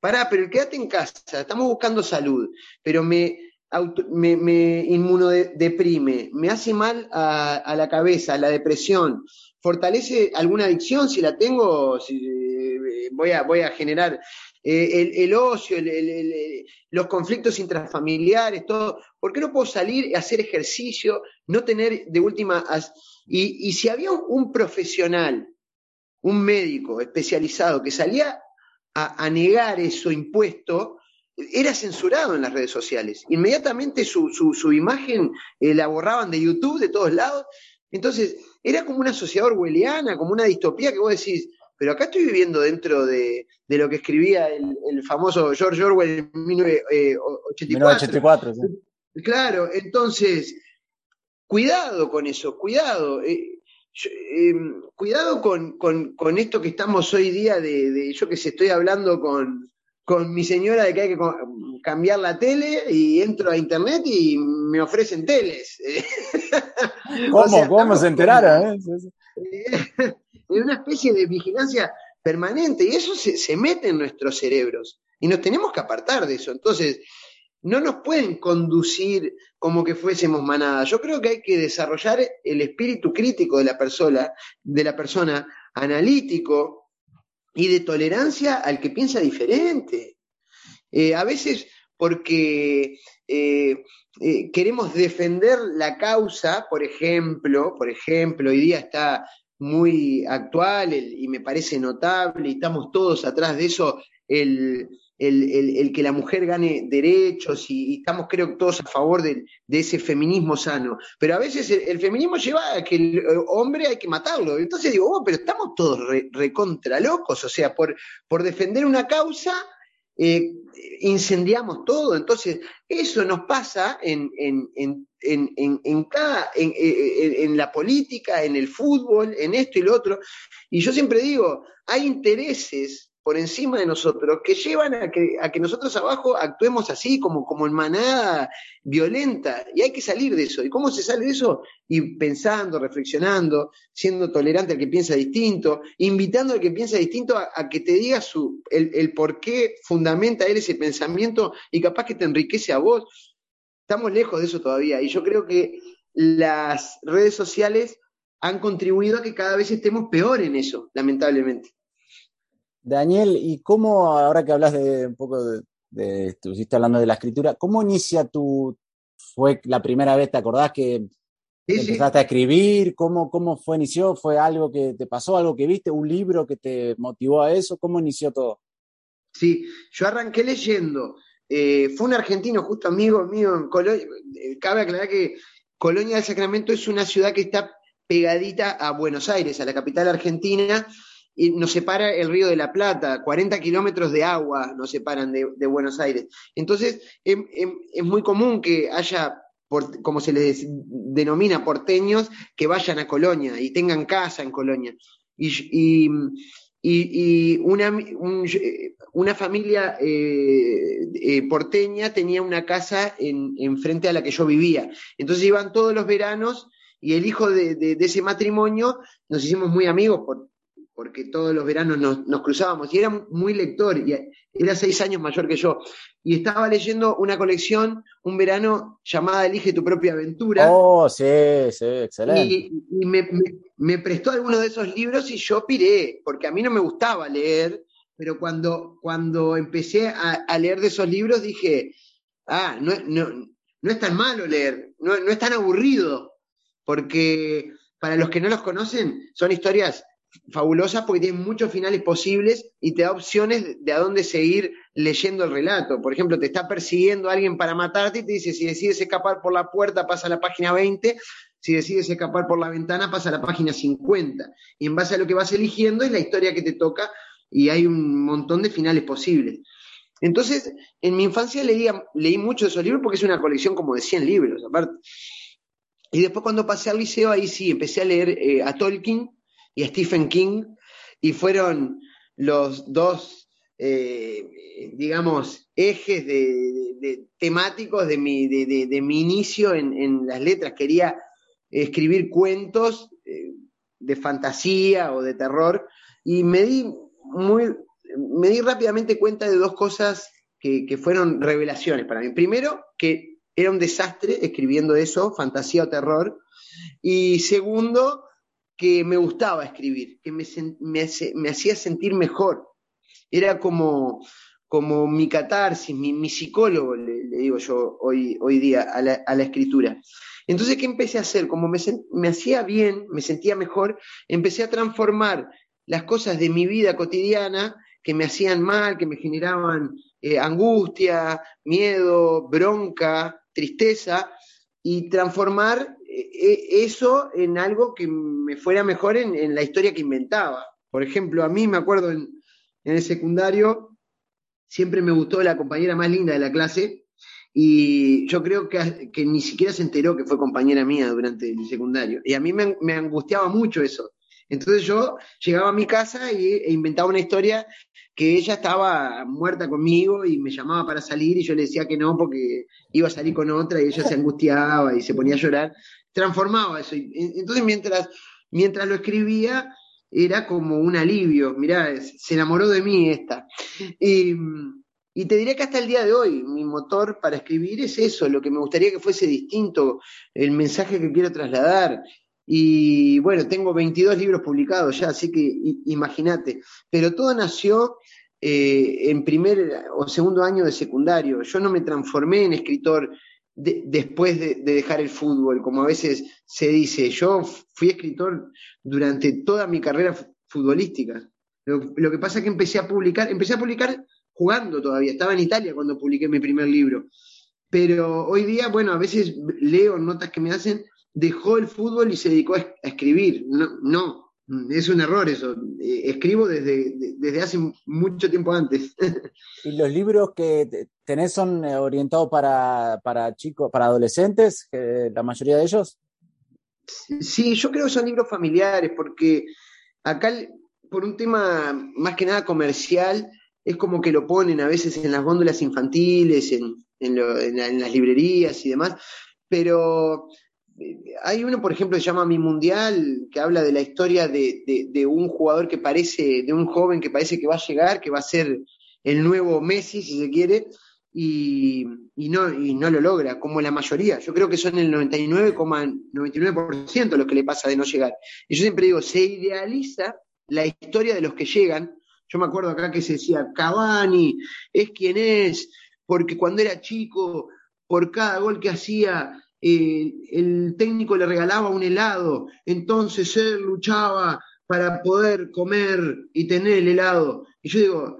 pará, pero el quédate en casa, estamos buscando salud, pero me, me, me inmunodeprime, me hace mal a, la cabeza, a la depresión, fortalece alguna adicción si la tengo, si, eh, voy, a, voy a generar eh, el, ocio, los conflictos intrafamiliares, todo. ¿Por qué no puedo salir, a hacer ejercicio, no tener de última... Y, si había un profesional, un médico especializado que salía a, negar eso impuesto, era censurado en las redes sociales. Inmediatamente su, su, imagen eh, la borraban de YouTube, de todos lados. Entonces, era como una sociedad orwelliana, como una distopía que vos decís, pero acá estoy viviendo dentro de, lo que escribía el, famoso George Orwell en 1984. Claro, entonces, cuidado con eso, cuidado. Eh, em, cuidado con, esto que estamos hoy día de, yo que sé, estoy hablando con, mi señora de que hay que cambiar la tele y entro a internet y me ofrecen teles. ¿Cómo? ¿Cómo se enteraron? Eh? es una especie de vigilancia permanente y eso se, mete en nuestros cerebros y nos tenemos que apartar de eso. Entonces, no nos pueden conducir como que fuésemos manada. Yo creo que hay que desarrollar el espíritu crítico de la persona, de la persona analítico y de tolerancia al que piensa diferente. Eh, a veces porque eh, eh, queremos defender la causa, por ejemplo, por ejemplo, hoy día está muy actual y me parece notable, y estamos todos atrás de eso, el, que la mujer gane derechos y, estamos creo todos a favor de, ese feminismo sano. Pero a veces el, feminismo lleva a que el hombre hay que matarlo. Entonces digo, oh, pero estamos todos recontra locos, o sea, por, por defender una causa eh, incendiamos todo. Entonces, eso nos pasa en, en, en, en cada, en, la política, en el fútbol, en esto y lo otro. Y yo siempre digo, hay intereses por encima de nosotros que llevan a que, a que nosotros abajo actuemos así, como, como en manada violenta, y hay que salir de eso. ¿Y cómo se sale de eso? Y pensando, reflexionando, siendo tolerante al que piensa distinto, invitando al que piensa distinto a, que te diga su, el, el, por qué fundamenta él ese pensamiento y capaz que te enriquece a vos. Estamos lejos de eso todavía, y yo creo que las redes sociales han contribuido a que cada vez estemos peor en eso, lamentablemente. Daniel, ¿y cómo, ahora que hablas de un poco de, estuviste hablando de la escritura, ¿cómo inicia tu, fue la primera vez, te acordás que empezaste a escribir? ¿Cómo, ¿Cómo fue, inició? ¿Fue algo que te pasó, algo que viste, un libro que te motivó a eso? ¿Cómo inició todo? Sí, yo arranqué leyendo. Eh, fue un argentino, justo amigo mío en Colonia. Eh, cabe aclarar que Colonia del Sacramento es una ciudad que está pegadita a Buenos Aires, a la capital argentina, y nos separa el río de la Plata, 40 kilómetros de agua nos separan de, Buenos Aires. Entonces, em, em, es, muy común que haya como se les denomina, porteños, que vayan a Colonia y tengan casa en Colonia. Y, y, una, una, familia eh, eh, porteña tenía una casa en, en, frente a la que yo vivía. Entonces iban todos los veranos y el hijo de, de, de ese matrimonio, nos hicimos muy amigos por, porque todos los veranos nos, cruzábamos y era muy lector, y era seis años mayor que yo, y estaba leyendo una colección un verano llamada Elige tu propia aventura. Oh, sí, sí, excelente. Y, me, prestó algunos de esos libros y yo piré, porque a mí no me gustaba leer, pero cuando, cuando empecé a, leer de esos libros dije, ah, no, no, no es tan malo leer, no, no es tan aburrido, porque para los que no los conocen, son historias fabulosa porque tiene muchos finales posibles y te da opciones de a dónde seguir leyendo el relato. Por ejemplo, te está persiguiendo alguien para matarte y te dice, si decides escapar por la puerta, pasa a la página 20, si decides escapar por la ventana, pasa a la página 50. Y en base a lo que vas eligiendo es la historia que te toca y hay un montón de finales posibles. Entonces, en mi infancia leía, leí mucho de esos libros porque es una colección como de 100 libros, aparte. Y después cuando pasé al liceo, ahí sí, empecé a leer eh, a Tolkien, y Stephen King, y fueron los dos, eh, digamos, ejes de, temáticos de mi, de, mi inicio en, las letras. Quería escribir cuentos eh, de fantasía o de terror, y me di, muy, me di rápidamente cuenta de dos cosas que, que fueron revelaciones para mí. Primero, que era un desastre escribiendo eso, fantasía o terror. Y segundo, que me gustaba escribir, que me, me, hacía sentir mejor. Era como, como mi catarsis, mi, psicólogo, le, digo yo hoy, hoy día a la, a la, escritura. Entonces, ¿qué empecé a hacer? Como me, me hacía bien, me sentía mejor, empecé a transformar las cosas de mi vida cotidiana que me hacían mal, que me generaban eh, angustia, miedo, bronca, tristeza, y transformar eso en algo que me fuera mejor en, la historia que inventaba. Por ejemplo, a mí me acuerdo en, el secundario, siempre me gustó la compañera más linda de la clase y yo creo que, ni siquiera se enteró que fue compañera mía durante el secundario. Y a mí me, angustiaba mucho eso. Entonces yo llegaba a mi casa y, e inventaba una historia que ella estaba muerta conmigo y me llamaba para salir y yo le decía que no porque iba a salir con otra y ella se angustiaba y se ponía a llorar transformaba eso. Entonces, mientras, mientras lo escribía, era como un alivio. Mirá, se enamoró de mí esta. Y, te diré que hasta el día de hoy, mi motor para escribir es eso, lo que me gustaría que fuese distinto, el mensaje que quiero trasladar. Y bueno, tengo 22 libros publicados ya, así que imagínate. Pero todo nació eh, en primer o segundo año de secundario. Yo no me transformé en escritor después de, dejar el fútbol, como a veces se dice. Yo fui escritor durante toda mi carrera futbolística. Lo, que pasa es que empecé a publicar, empecé a publicar jugando todavía, estaba en Italia cuando publiqué mi primer libro. Pero hoy día, bueno, a veces leo notas que me hacen, dejó el fútbol y se dedicó a, escribir. No, no, es un error eso. Eh, escribo desde, desde hace mucho tiempo antes. ¿Y los libros que tenés son eh, orientados para, para chicos, para adolescentes, la mayoría de ellos? Sí, yo creo que son libros familiares, porque acá, por un tema más que nada comercial, es como que lo ponen a veces en las góndolas infantiles, en, en las librerías y demás, pero hay uno, por ejemplo, que se llama Mi Mundial, que habla de la historia de, un jugador que parece, de un joven que parece que va a llegar, que va a ser el nuevo Messi, si se quiere, y, no, y no lo logra, como la mayoría. Yo creo que son el 99,99% los que le pasa de no llegar. Y yo siempre digo, se idealiza la historia de los que llegan. Yo me acuerdo acá que se decía, Cavani es quien es, porque cuando era chico, por cada gol que hacía, eh, el técnico le regalaba un helado, entonces él luchaba para poder comer y tener el helado. Y yo digo,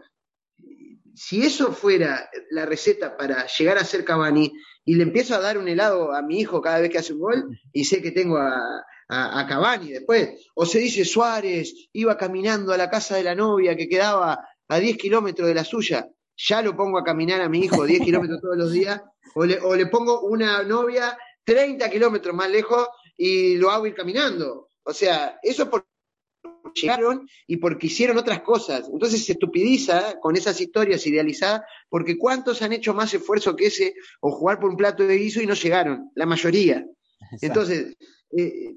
si eso fuera la receta para llegar a ser Cavani, y le empiezo a dar un helado a mi hijo cada vez que hace un gol, y sé que tengo a, a, Cavani después, o se dice Suárez iba caminando a la casa de la novia que quedaba a 10 kilómetros de la suya, ya lo pongo a caminar a mi hijo 10 kilómetros todos los días, o le, o le pongo una novia 30 kilómetros más lejos y lo hago ir caminando. O sea, eso por llegaron y porque hicieron otras cosas. Entonces se estupidiza con esas historias idealizadas, porque ¿cuántos han hecho más esfuerzo que ese o jugar por un plato de guiso y no llegaron? La mayoría. Entonces, eh,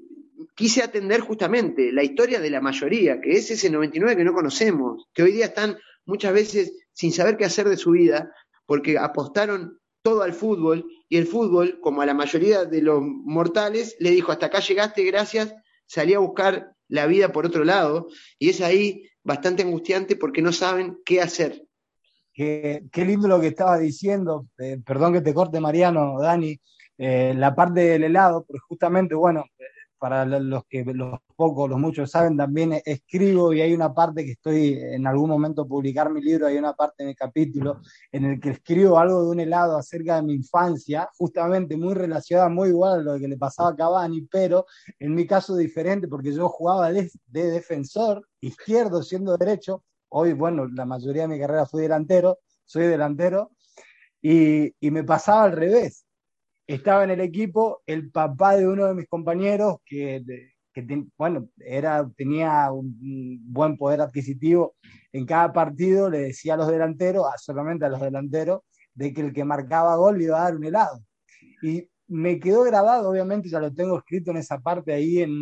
quise atender justamente la historia de la mayoría, que es ese 99 que no conocemos, que hoy día están muchas veces sin saber qué hacer de su vida, porque apostaron todo al fútbol y el fútbol, como a la mayoría de los mortales, le dijo, hasta acá llegaste, gracias, salí a buscar la vida por otro lado, y es ahí bastante angustiante porque no saben qué hacer. Qué, lindo lo que estabas diciendo, eh, perdón que te corte Mariano, Dani, eh, la parte del helado, porque justamente, bueno, para los que los pocos, los muchos saben, también escribo y hay una parte que estoy en algún momento publicar mi libro, hay una parte en el capítulo en el que escribo algo de un helado acerca de mi infancia, justamente muy relacionada, muy igual a lo que le pasaba a Cavani, pero en mi caso diferente porque yo jugaba de, defensor izquierdo siendo derecho, hoy bueno, la mayoría de mi carrera fui delantero, soy delantero, y, y me pasaba al revés estaba en el equipo el papá de uno de mis compañeros que, bueno, era, tenía un buen poder adquisitivo. En cada partido le decía a los delanteros, solamente a los delanteros, de que el que marcaba gol iba a dar un helado. Y me quedó grabado, obviamente ya lo tengo escrito en esa parte ahí, en,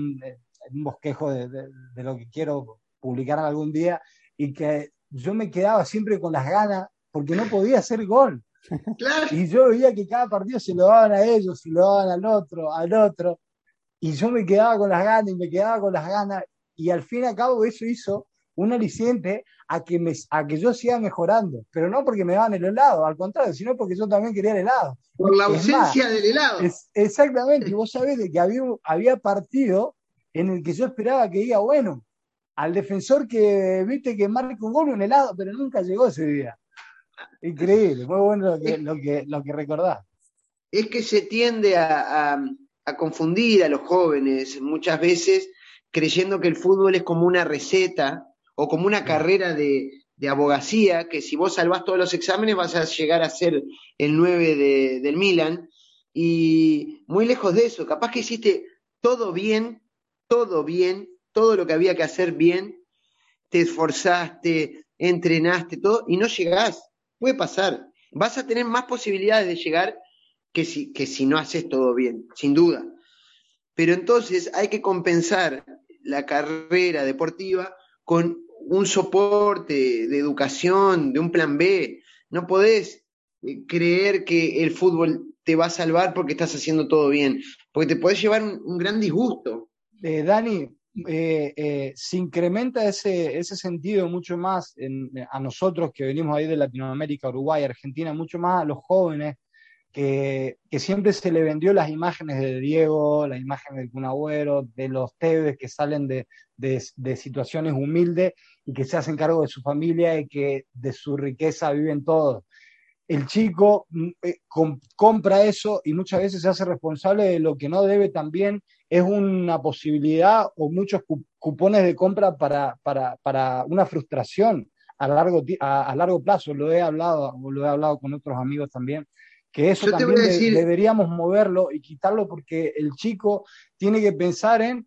un bosquejo de, de lo que quiero publicar algún día, y que yo me quedaba siempre con las ganas porque no podía hacer gol. Y yo veía que cada partido se lo daban a ellos, se lo daban al otro, al otro. Y yo me quedaba con las ganas y me quedaba con las ganas. Y al fin y al cabo eso hizo un aliciente a que, me, a que yo siga mejorando. Pero no porque me daban el helado, al contrario, sino porque yo también quería el helado. Por la ausencia del helado. exactamente. Y vos sabés de que había, había partido en el que yo esperaba que diga, bueno, al defensor que viste que marque un gol un helado, pero nunca llegó ese día. Increíble, muy bueno lo que, lo que, lo que recordás. Es que se tiende a, confundir a los jóvenes muchas veces creyendo que el fútbol es como una receta o como una carrera de, abogacía, que si vos salvás todos los exámenes vas a llegar a ser el 9 del Milan. Y muy lejos de eso, capaz que hiciste todo bien, todo bien, todo lo que había que hacer bien, te esforzaste, entrenaste, todo, y no llegás. Puede pasar. Vas a tener más posibilidades de llegar que si, que si no haces todo bien, sin duda. Pero entonces hay que compensar la carrera deportiva con un soporte de educación, de un plan B. No podés eh, creer que el fútbol te va a salvar porque estás haciendo todo bien, porque te podés llevar un, gran disgusto. Eh, Dani, eh, eh, se incrementa ese, ese sentido mucho más a nosotros que venimos ahí de Latinoamérica, Uruguay, Argentina, mucho más a los jóvenes, que, siempre se le vendió las imágenes de Diego, las imágenes del Cunagüero, de los Tevez que salen de, de, situaciones humildes y que se hacen cargo de su familia y que de su riqueza viven todos el chico mm, eh, compra eso y muchas veces se hace responsable de lo que no debe también es una posibilidad o muchos cupones de compra para, para, una frustración a largo, a, largo plazo. Lo he hablado, lo he hablado con otros amigos también, que eso también deberíamos moverlo y quitarlo porque el chico tiene que pensar en,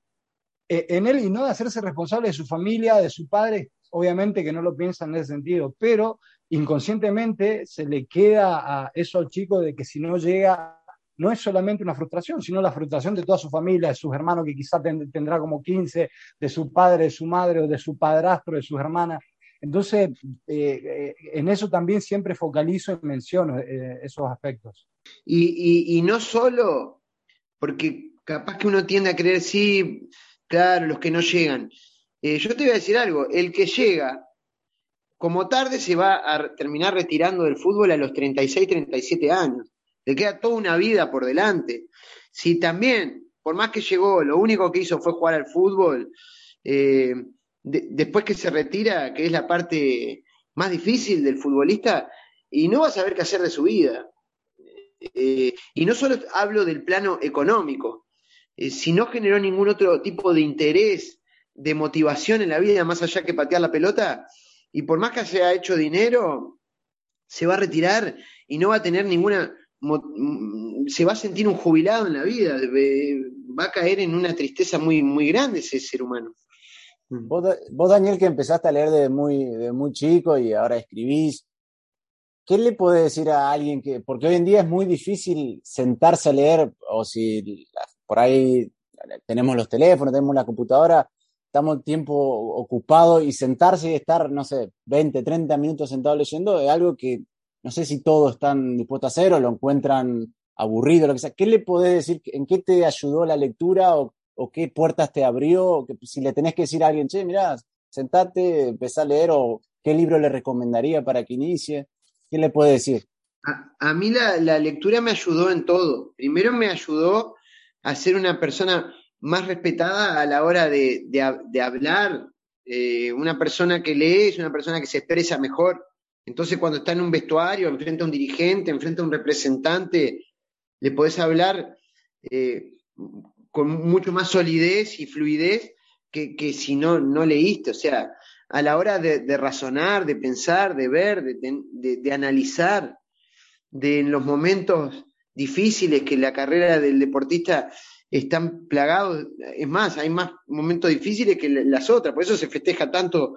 e, en él y no de hacerse responsable de su familia, de su padre, obviamente que no lo piensa en ese sentido, pero inconscientemente se le queda a eso al chico de que si no llega no es solamente una frustración, sino la frustración de toda su familia, de sus hermanos que quizás tendrá como 15, de su padre, de su madre o de su padrastro, de sus hermanas. Entonces, eh, eh, en eso también siempre focalizo y menciono eh, esos aspectos. Y, y, no solo, porque capaz que uno tiende a creer, sí, claro, los que no llegan. yo te voy a decir algo, el que llega, como tarde se va a terminar retirando del fútbol a los 36, 37 años le queda toda una vida por delante. Si también, por más que llegó, lo único que hizo fue jugar al fútbol, eh, después que se retira, que es la parte más difícil del futbolista, y no va a saber qué hacer de su vida. Eh, y no solo hablo del plano económico, eh, si no generó ningún otro tipo de interés, de motivación en la vida, más allá que patear la pelota, y por más que haya hecho dinero, se va a retirar y no va a tener ninguna se va a sentir un jubilado en la vida, va a caer en una tristeza muy, muy grande ese ser humano. Vos, Daniel, que empezaste a leer de muy, de muy chico y ahora escribís, ¿qué le puede decir a alguien que, porque hoy en día es muy difícil sentarse a leer, o si por ahí tenemos los teléfonos, tenemos la computadora, estamos tiempo ocupado y sentarse y estar, no sé, 20, 30 minutos sentado leyendo es algo que no sé si todos están dispuestos a hacer o lo encuentran aburrido, lo que sea. ¿Qué le podés decir? ¿En qué te ayudó la lectura o, qué puertas te abrió? Que, si le tenés que decir a alguien, che, mirá, sentate, empezá a leer o qué libro le recomendaría para que inicie, ¿qué le puede decir? A, mí la, lectura me ayudó en todo. Primero me ayudó a ser una persona más respetada a la hora de, hablar. Eh, una persona que lee es una persona que se expresa mejor. Entonces, cuando está en un vestuario, enfrente a un dirigente, enfrente a un representante, le podés hablar eh, con mucho más solidez y fluidez que, si no, no leíste. O sea, a la hora de, razonar, de pensar, de ver, de, analizar, de en los momentos difíciles que la carrera del deportista están plagados, es más, hay más momentos difíciles que las otras, por eso se festeja tanto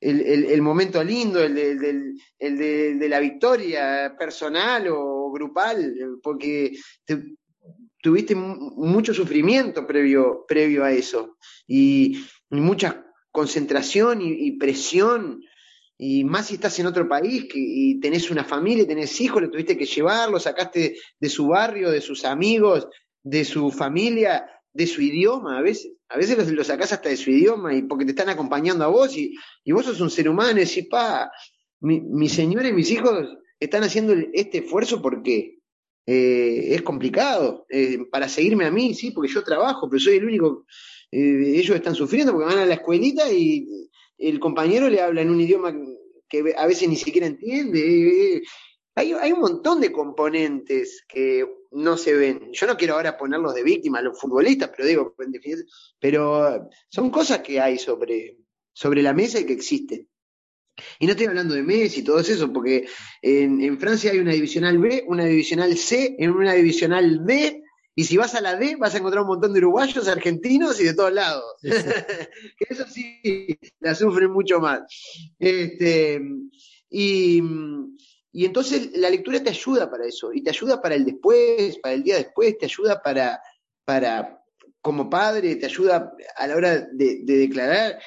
el, momento lindo, el, de, de, la victoria personal o grupal, porque tuviste mucho sufrimiento previo, previo a eso y, mucha concentración y, presión. Y más si estás en otro país que, y tenés una familia, tenés hijos, le tuviste que llevarlo, sacaste de su barrio, de sus amigos, de su familia, de su idioma, a veces, a veces lo, lo, sacás hasta de su idioma y porque te están acompañando a vos y, y vos sos un ser humano y decís, pa, mi, mi señora y mis hijos están haciendo este esfuerzo porque eh, es complicado, eh, para seguirme a mí, sí, porque yo trabajo, pero soy el único, eh, ellos están sufriendo porque van a la escuelita y el compañero le habla en un idioma que a veces ni siquiera entiende. Hay, hay, un montón de componentes que no se ven. Yo no quiero ahora ponerlos de víctimas a los futbolistas, pero digo, pero son cosas que hay sobre, sobre la mesa y que existen. Y no estoy hablando de Messi y todo eso, porque en, Francia hay una divisional B, una divisional C, en una divisional D, y si vas a la D vas a encontrar un montón de uruguayos, argentinos y de todos lados. que eso sí, la sufren mucho más. Este, y, y entonces la lectura te ayuda para eso, y te ayuda para el después, para el día después, te ayuda para, para como padre, te ayuda a la hora de, declarar.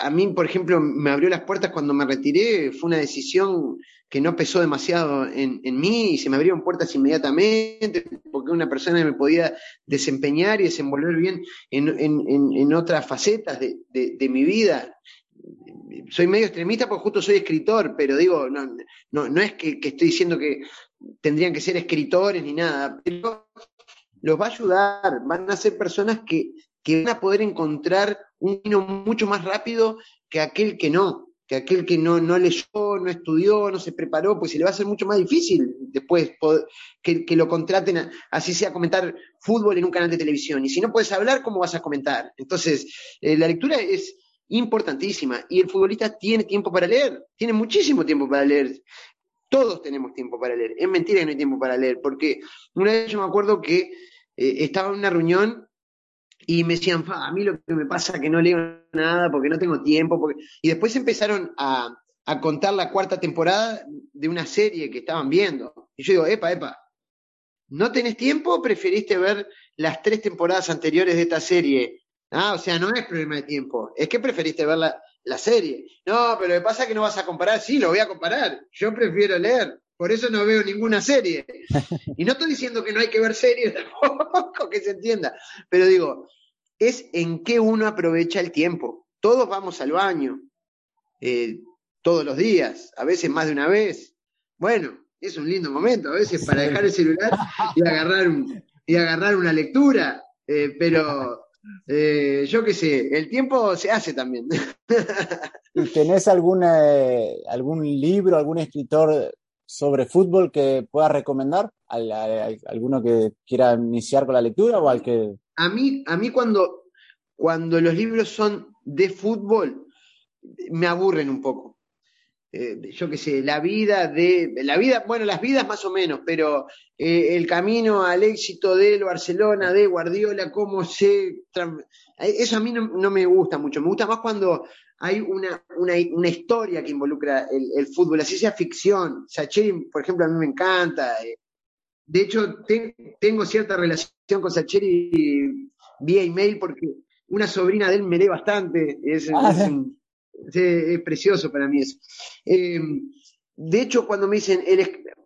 a mí, por ejemplo, me abrió las puertas cuando me retiré, fue una decisión que no pesó demasiado en, mí y se me abrieron puertas inmediatamente porque una persona me podía desempeñar y desenvolver bien en, otras facetas de, de mi vida soy medio extremista porque justo soy escritor, pero digo, no, no, no es que, estoy diciendo que tendrían que ser escritores ni nada, pero los va a ayudar, van a ser personas que, van a poder encontrar un camino mucho más rápido que aquel que no, que aquel que no, no leyó, no estudió, no se preparó, pues se le va a ser mucho más difícil después que, lo contraten, así sea comentar fútbol en un canal de televisión. Y si no puedes hablar, ¿cómo vas a comentar? Entonces, eh, la lectura es, importantísima. Y el futbolista tiene tiempo para leer, tiene muchísimo tiempo para leer. Todos tenemos tiempo para leer. Es mentira que no hay tiempo para leer, porque una vez yo me acuerdo que eh, estaba en una reunión y me decían, a mí lo que me pasa es que no leo nada porque no tengo tiempo. Porque... Y después empezaron a, a contar la cuarta temporada de una serie que estaban viendo. Y yo digo, epa, epa, ¿no tenés tiempo preferiste ver las tres temporadas anteriores de esta serie Ah, o sea, no es problema de tiempo. Es que preferiste ver la, serie. No, pero lo que pasa es que no vas a comparar. Sí, lo voy a comparar. Yo prefiero leer. Por eso no veo ninguna serie. Y no estoy diciendo que no hay que ver series tampoco, que se entienda. Pero digo, es en qué uno aprovecha el tiempo. Todos vamos al baño. Eh, todos los días. A veces más de una vez. Bueno, es un lindo momento. A veces para dejar el celular y agarrar, y agarrar una lectura. Eh, pero eh, yo qué sé, el tiempo se hace también. ¿Tenés algún, algún libro, algún escritor sobre fútbol que puedas recomendar? ¿Alguno que quiera iniciar con la lectura o al que...? A mí, a mí cuando, cuando los libros son de fútbol, me aburren un poco. Eh, yo qué sé, la vida de, la vida, bueno, las vidas más o menos, pero eh, el camino al éxito del Barcelona, de Guardiola, cómo se... Eso a mí no, me gusta mucho, me gusta más cuando hay una, una, historia que involucra el, fútbol, así sea ficción. Sacheri, por ejemplo, a mí me encanta. Eh. De hecho, tengo cierta relación con Sacheri vía email porque una sobrina de él me lee bastante, es, ah, es, precioso para mí eso. Eh, de hecho, cuando me dicen,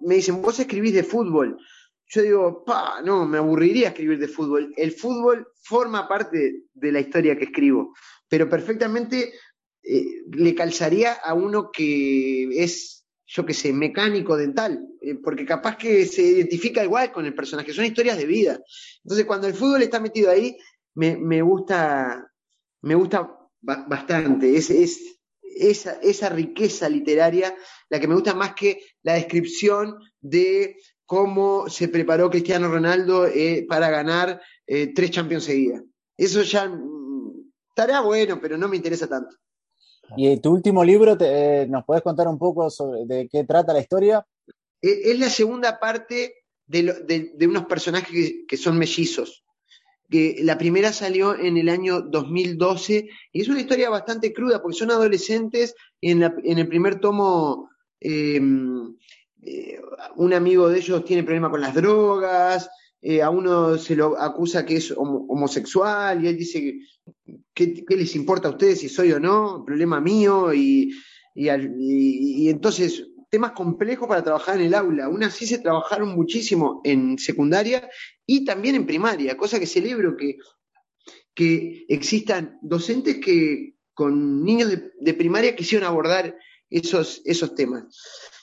me dicen, vos escribís de fútbol, yo digo, pa, no, me aburriría escribir de fútbol. El fútbol forma parte de la historia que escribo, pero perfectamente eh, le calzaría a uno que es, yo qué sé, mecánico dental, eh, porque capaz que se identifica igual con el personaje, son historias de vida. Entonces, cuando el fútbol está metido ahí, me, gusta, me gusta bastante. Es, es esa, esa, riqueza literaria la que me gusta más que la descripción de cómo se preparó Cristiano Ronaldo eh, para ganar eh, tres Champions seguidas. Eso ya mm, estará bueno, pero no me interesa tanto. ¿Y tu último libro, eh, nos puedes contar un poco sobre de qué trata la historia? Es la segunda parte de, unos personajes que son mellizos que la primera salió en el año 2012 y es una historia bastante cruda porque son adolescentes en, en el primer tomo em, eh, un amigo de ellos tiene problema con las drogas, eh, a uno se lo acusa que es homosexual y él dice que, ¿qué, les importa a ustedes si soy o no, problema mío y, y entonces temas complejos para trabajar en el aula. Aún así se trabajaron muchísimo en secundaria y también en primaria, cosa que celebro que, que existan docentes que con niños de, primaria quisieron abordar esos, esos temas.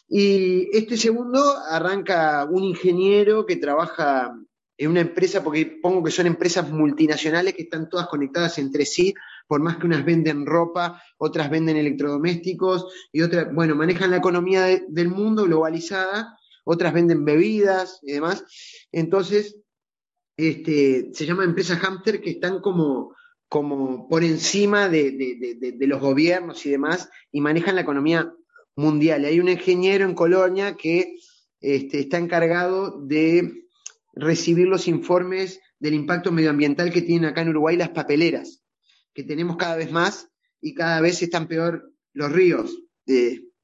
Y este segundo arranca un ingeniero que trabaja en una empresa, porque pongo que son empresas multinacionales que están todas conectadas entre sí, por más que unas venden ropa, otras venden electrodomésticos y otras, bueno, manejan la economía del mundo globalizada, otras venden bebidas y demás. Entonces, este, se llama empresa Hamster que están como, como por encima de, los gobiernos y demás y manejan la economía mundial. hay un ingeniero en Colonia que este, está encargado de recibir los informes del impacto medioambiental que tienen acá en Uruguay las papeleras que tenemos cada vez más y cada vez están peor los ríos.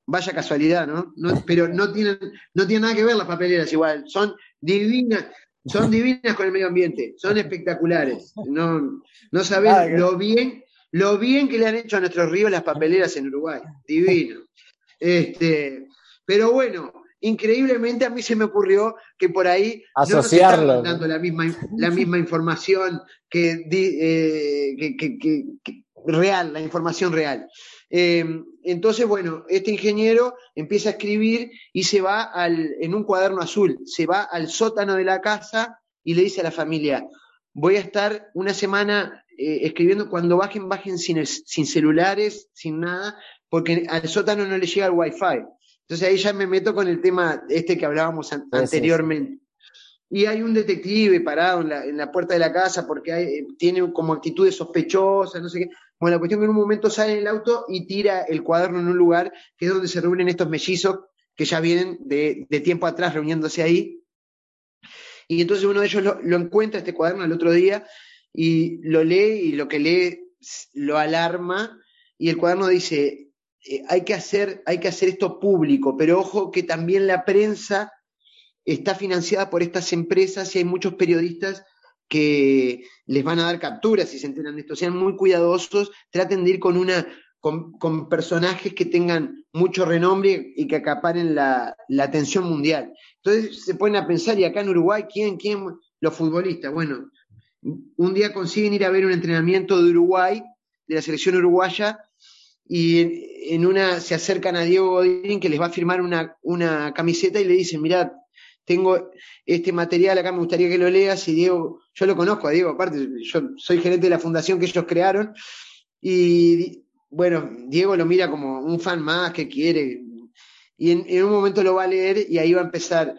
vaya casualidad, ¿no? Pero no tienen, no tienen nada que ver las papeleras igual, son divinas, son divinas con el medio ambiente, son espectaculares. No, no saben lo bien, lo bien que le han hecho a nuestros ríos las papeleras en Uruguay. Divino. Este, pero bueno, increíblemente a mí se me ocurrió que por ahí Asociarlo. no nos dando la misma, la misma información que, eh, real, la información real. Em, entonces, bueno, este ingeniero empieza a escribir y se va al, en un cuaderno azul, se va al sótano de la casa y le dice a la familia, voy a estar una semana eh, escribiendo, cuando bajen, bajen sin, sin celulares, sin nada, porque al sótano no le llega el wifi. Entonces ahí ya me meto con el tema este que hablábamos anteriormente. Y hay un detective parado en la, puerta de la casa porque eh, tiene como actitudes sospechosas, no sé qué. Bueno, la cuestión que en un momento sale en el auto y tira el cuaderno en un lugar que es donde se reúnen estos mellizos que ya vienen de, tiempo atrás reuniéndose ahí. Y entonces uno de ellos lo, lo encuentra, este cuaderno, el otro día, y lo lee y lo que lee lo alarma. Y el cuaderno dice, eh, hay, que hacer, hay que hacer esto público, pero ojo que también la prensa está financiada por estas empresas y hay muchos periodistas que les van a dar capturas si se enteran de esto. Sean muy cuidadosos, traten de ir con una con, personajes que tengan mucho renombre y que acaparen la, atención mundial. Entonces se ponen a pensar, y acá en Uruguay, ¿quién? ¿Quién? Los futbolistas. Bueno, un día consiguen ir a ver un entrenamiento de Uruguay, de la selección uruguaya, y en, una se acercan a Diego Godín que les va a firmar una, una camiseta y le dicen, mirad, tengo este material acá, me gustaría que lo leas y Diego, yo lo conozco a Diego, aparte, yo soy gerente de la fundación que ellos crearon. Y bueno, Diego lo mira como un fan más que quiere. Y en, un momento lo va a leer y ahí va a empezar,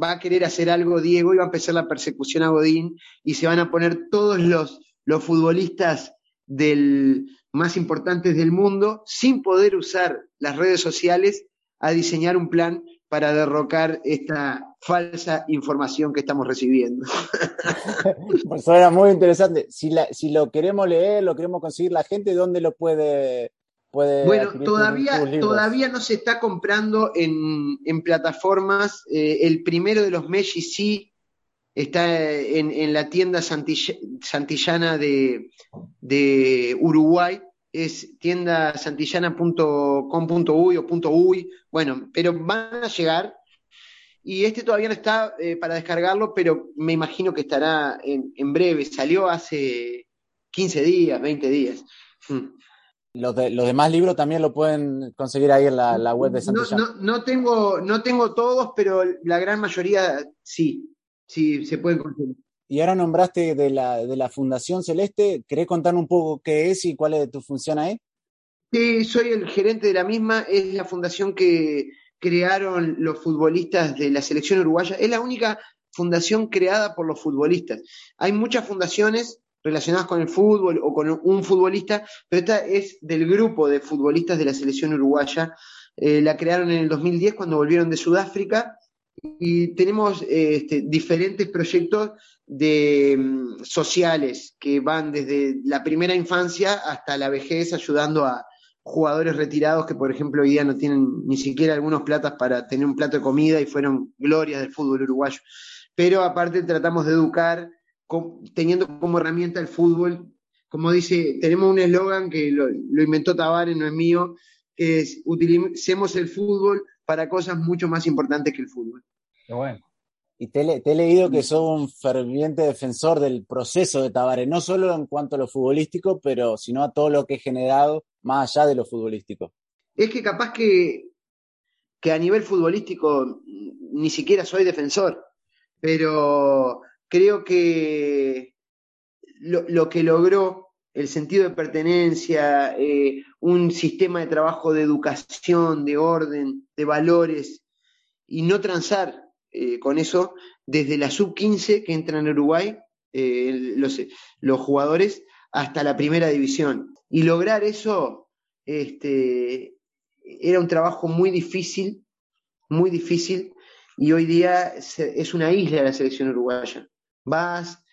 va a querer hacer algo Diego y va a empezar la persecución a Godín y se van a poner todos los, los futbolistas del, más importantes del mundo sin poder usar las redes sociales a diseñar un plan para derrocar esta falsa información que estamos recibiendo. pues suena muy interesante. Si, si lo queremos leer, lo queremos conseguir la gente, ¿dónde lo puede, puede bueno, todavía, todavía no se está comprando en, en plataformas. Eh, el primero de los Messi sí está en, en la tienda santillana de, de Uruguay, es tienda santillana.com.uy o .uy, bueno, pero van a llegar y este todavía no está eh, para descargarlo, pero me imagino que estará en, en, breve. Salió hace 15 días, 20 días. Mm. Los, de, los demás libros también lo pueden conseguir ahí en la, web de Santillana. No, no, no, tengo, no tengo todos, pero la gran mayoría sí, sí, se pueden conseguir. Y ahora nombraste de la, de la Fundación Celeste, ¿querés contar un poco qué es y cuál es tu función ahí? Sí, soy el gerente de la misma, es la fundación que crearon los futbolistas de la selección uruguaya, es la única fundación creada por los futbolistas. Hay muchas fundaciones relacionadas con el fútbol o con un futbolista, pero esta es del grupo de futbolistas de la selección uruguaya. Eh, la crearon en el 2010 cuando volvieron de Sudáfrica y tenemos este, diferentes proyectos de, mm, sociales que van desde la primera infancia hasta la vejez, ayudando a jugadores retirados que, por ejemplo, hoy día no tienen ni siquiera algunos platas para tener un plato de comida y fueron glorias del fútbol uruguayo. Pero aparte tratamos de educar teniendo como herramienta el fútbol. Como dice, tenemos un eslogan que lo, lo inventó Tavares, no es mío, que es utilicemos el fútbol para cosas mucho más importantes que el fútbol. Qué bueno. Y te, he leído que sos un ferviente defensor del proceso de Tavares, no solo en cuanto a lo futbolístico, pero sino a todo lo que he generado más allá de lo futbolístico. Es que capaz que, que a nivel futbolístico ni siquiera soy defensor, pero creo que lo, lo que logró el sentido de pertenencia, eh, un sistema de trabajo de educación, de orden, de valores, y no transar eh, con eso desde la sub-15 que entra en Uruguay, eh, los, los, jugadores, hasta la primera división. Y lograr eso este, era un trabajo muy difícil, muy difícil, y hoy día es una isla la selección uruguaya. Vas,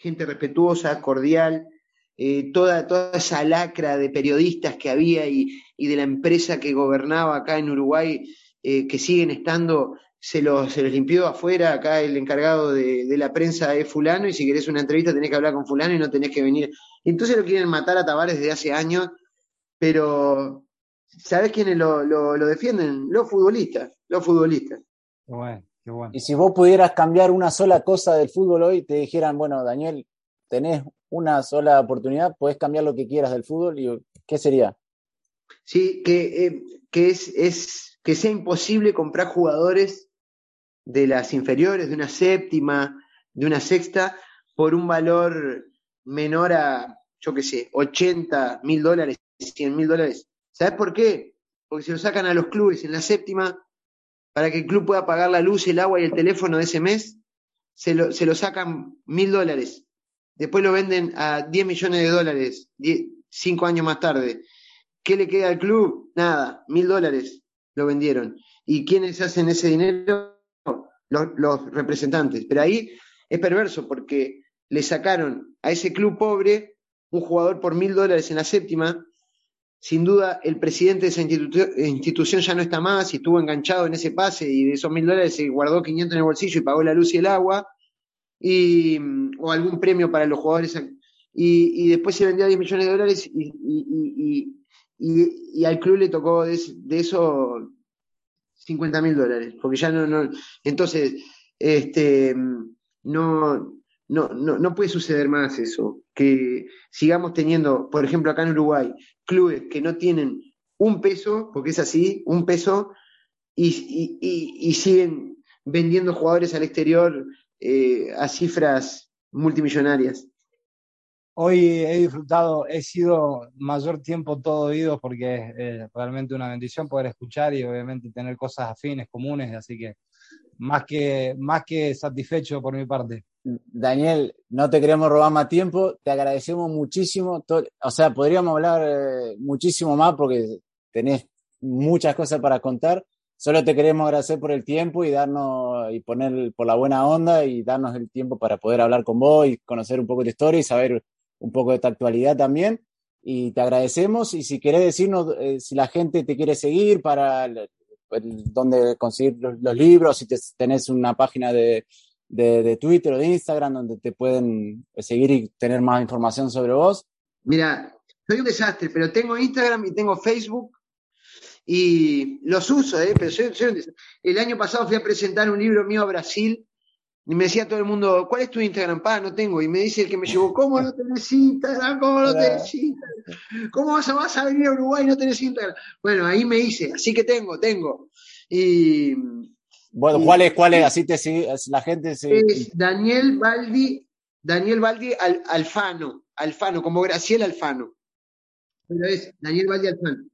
gente respetuosa, cordial, eh, toda, toda esa lacra de periodistas que había y, y, de la empresa que gobernaba acá en Uruguay, que siguen estando se los, se los limpió afuera, acá el encargado de, de, la prensa es fulano, y si querés una entrevista tenés que hablar con fulano y no tenés que venir. Entonces lo quieren matar a Tavares desde hace años, pero ¿sabés quiénes lo, lo, lo defienden? Los futbolistas, los futbolistas. Qué bueno, qué bueno. Y si vos pudieras cambiar una sola cosa del fútbol hoy, te dijeran, bueno, Daniel, tenés una sola oportunidad, podés cambiar lo que quieras del fútbol, y ¿qué sería? Sí, que, eh, que es, es que sea imposible comprar jugadores de las inferiores, de una séptima, de una sexta, por un valor menor a, yo qué sé, 80 mil dólares, 100 mil dólares. ¿Sabes por qué? Porque se lo sacan a los clubes en la séptima para que el club pueda pagar la luz, el agua y el teléfono de ese mes, se lo, se lo sacan mil dólares. Después lo venden a 10 millones de dólares, cinco años más tarde. ¿Qué le queda al club? Nada, mil dólares lo vendieron. ¿Y quiénes hacen ese dinero? los, representantes. Pero ahí es perverso porque le sacaron a ese club pobre un jugador por mil dólares en la séptima. Sin duda, el presidente de esa institución ya no está más y estuvo enganchado en ese pase y de esos mil dólares se guardó 500 en el bolsillo y pagó la luz y el agua y, o algún premio para los jugadores. Y, y después se vendió a 10 millones de dólares y, y al club le tocó de, de eso 50 mil dólares, porque ya no, no, entonces, este, no, no, no, no puede suceder más eso, que sigamos teniendo, por ejemplo, acá en Uruguay, clubes que no tienen un peso, porque es así, un peso, y, y, y siguen vendiendo jugadores al exterior eh, a cifras multimillonarias. Hoy he disfrutado, he sido mayor tiempo todo oídos porque es realmente una bendición poder escuchar y obviamente tener cosas afines, comunes, así que más que, más que satisfecho por mi parte. Daniel, no te queremos robar más tiempo, te agradecemos muchísimo. O sea, podríamos hablar eh, muchísimo más porque tenés muchas cosas para contar. Solo te queremos agradecer por el tiempo y darnos y poner por la buena onda y darnos el tiempo para poder hablar con vos y conocer un poco de tu historia y saber un poco de tu actualidad también. Y te agradecemos. Y si querés decirnos eh, si la gente te quiere seguir para dónde conseguir los, libros, si tenés una página de, de, Twitter o de Instagram donde te pueden seguir y tener más información sobre vos? Mira, soy un desastre, pero tengo Instagram y tengo Facebook y los uso, ¿eh? pero el año pasado fui a presentar un libro mío a Brasil y me decía todo el mundo, ¿cuál es tu Instagram? Pa, no tengo. Y me dice el que me llevó, ¿cómo no tenés Instagram? ¿Cómo no tenés Instagram? ¿Cómo vas a, vas a venir a Uruguay y no tenés Instagram? Bueno, ahí me hice, así que tengo, tengo. Y bueno, ¿cuál es, cuál es? Así te sigue, la gente se... Es Daniel Baldi, Daniel Baldi Alfano, Alfano, como Graciela Alfano. Pero es Daniel Baldi Alfano.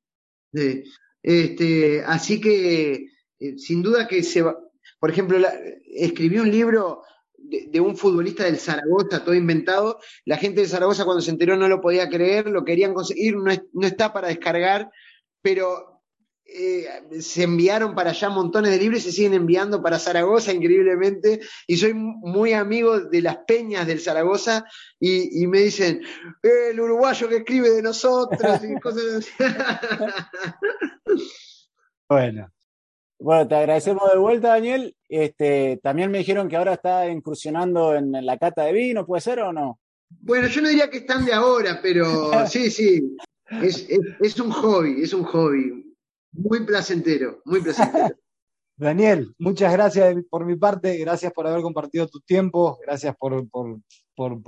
Este, así que, eh, sin duda que se va, por ejemplo, escribí un libro de, un futbolista del Zaragoza, todo inventado. La gente de Zaragoza cuando se enteró no lo podía creer, lo querían conseguir, no está para descargar, pero eh, se enviaron para allá montones de libros y se siguen enviando para Zaragoza increíblemente. Y soy muy amigo de las peñas del Zaragoza y, me dicen, el uruguayo que escribe de nosotros y cosas así. bueno. Bueno, te agradecemos de vuelta, Daniel. Este, también me dijeron que ahora está incursionando en la cata de vino, ¿puede ser o no? Bueno, yo no diría que están de ahora, pero sí, sí. es un hobby, es un hobby. Muy placentero, muy placentero. Daniel, muchas gracias por mi parte, gracias por haber compartido tu tiempo, gracias por, por, por,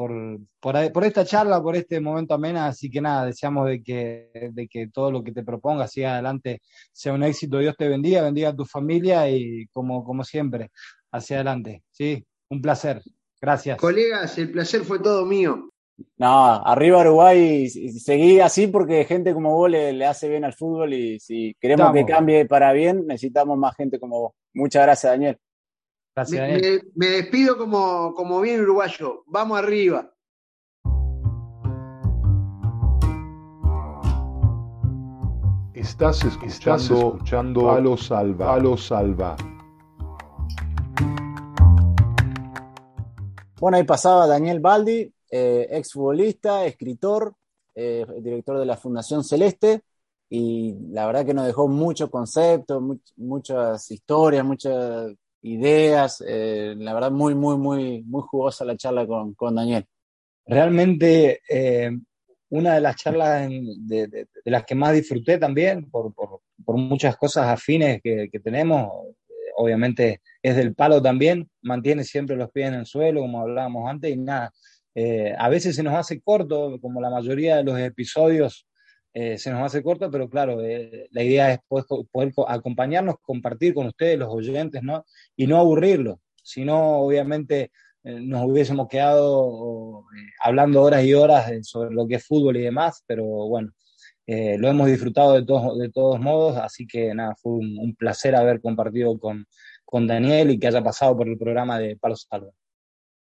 por, esta charla, por este momento amena, así que nada, deseamos de que, de que todo lo que te proponga siga adelante sea un éxito, Dios te bendiga, bendiga a tu familia y como, como siempre, hacia adelante, ¿sí? Un placer, gracias. Colegas, el placer fue todo mío. No, arriba Uruguay, seguí así porque gente como vos le, hace bien al fútbol y si queremos que cambie para bien, necesitamos más gente como vos. Muchas gracias, Daniel. Gracias, me, Daniel. Me, despido como, como bien uruguayo. Vamos arriba. Estás escuchando, escuchando a los salva, a los salva. Bueno, ahí pasaba Daniel Baldi, eh, exfutbolista, escritor, eh, director de la Fundación Celeste, y la verdad que nos dejó muchos conceptos, muchas historias, muchas ideas. Eh, la verdad, muy, muy, muy, muy jugosa la charla con, Daniel. Realmente, eh, una de las charlas de, las que más disfruté también, por, muchas cosas afines que, que tenemos, obviamente es del palo también, mantiene siempre los pies en el suelo, como hablábamos antes, y nada, eh, a veces se nos hace corto, como la mayoría de los episodios eh, se nos hace corto, pero claro, eh, la idea es poder, acompañarnos, compartir con ustedes, los oyentes, ¿no? Y no aburrirlos, sino obviamente nos hubiésemos quedado hablando horas y horas sobre lo que es fútbol y demás, pero bueno, lo hemos disfrutado de todos, de todos modos, así que nada, fue un, placer haber compartido con, con Daniel y que haya pasado por el programa de Palos Salva.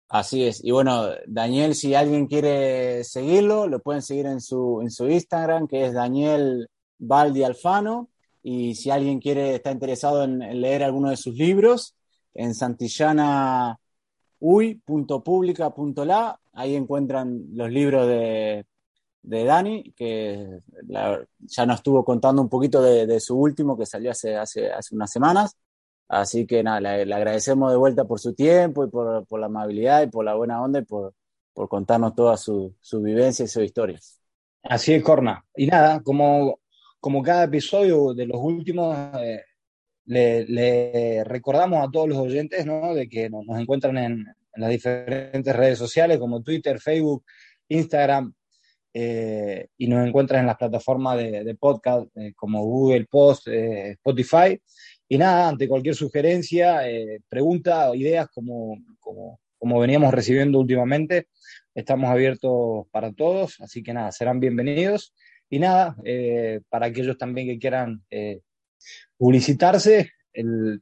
Así es. Y bueno, Daniel, si alguien quiere seguirlo, lo pueden seguir en su, en su Instagram, que es Daniel Baldi Alfano. Y si alguien quiere, está interesado en, leer alguno de sus libros, en santillana.uy.publica.la, ahí encuentran los libros de, de Dani, que ya nos estuvo contando un poquito de, su último que salió hace, hace, hace unas semanas. Así que nada, le, agradecemos de vuelta por su tiempo y por, por, la amabilidad y por la buena onda y por, por contarnos toda su, su vivencia y su historia. Así es, Corna. Y nada, como, como cada episodio de los últimos, eh, le, recordamos a todos los oyentes ¿no? de que nos, encuentran en, las diferentes redes sociales como Twitter, Facebook, Instagram, eh, y nos encuentran en las plataformas de, podcast eh, como Google Post, Spotify y nada, ante cualquier sugerencia, eh, pregunta ideas como, como, veníamos recibiendo últimamente, estamos abiertos para todos, así que nada, serán bienvenidos. Y nada, eh, para aquellos también que quieran eh, publicitarse,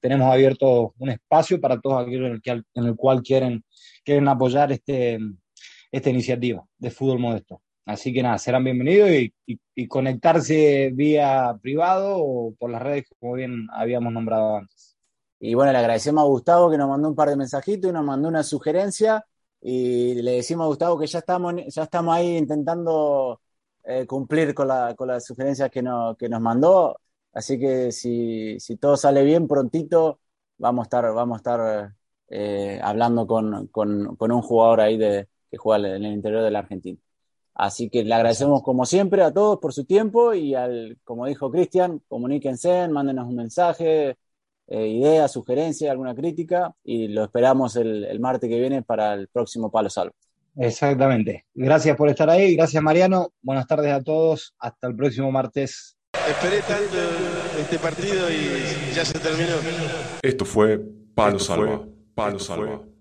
tenemos abierto un espacio para todos aquellos en el, cual quieren, quieren apoyar este, esta iniciativa de fútbol modesto. Así que nada, serán bienvenidos y, conectarse vía privado o por las redes, como bien habíamos nombrado antes. Y bueno, le agradecemos a Gustavo que nos mandó un par de mensajitos y nos mandó una sugerencia. Y le decimos a Gustavo que ya estamos, ya estamos ahí intentando eh, cumplir con, la, con las sugerencias que, que nos mandó. Así que si, si, todo sale bien, prontito vamos a estar, vamos a estar eh, hablando con, con, con, un jugador ahí de, que juega en el interior de la Argentina. Así que le agradecemos como siempre a todos por su tiempo y al, como dijo Cristian, comuníquense, mándenos un mensaje, eh, idea, sugerencia, alguna crítica y lo esperamos el, el, martes que viene para el próximo Palo Salvo. Exactamente. Gracias por estar ahí, gracias Mariano, buenas tardes a todos, hasta el próximo martes. Esperé tanto este partido y ya se terminó. Esto fue Palo Salvo. Palo Salvo.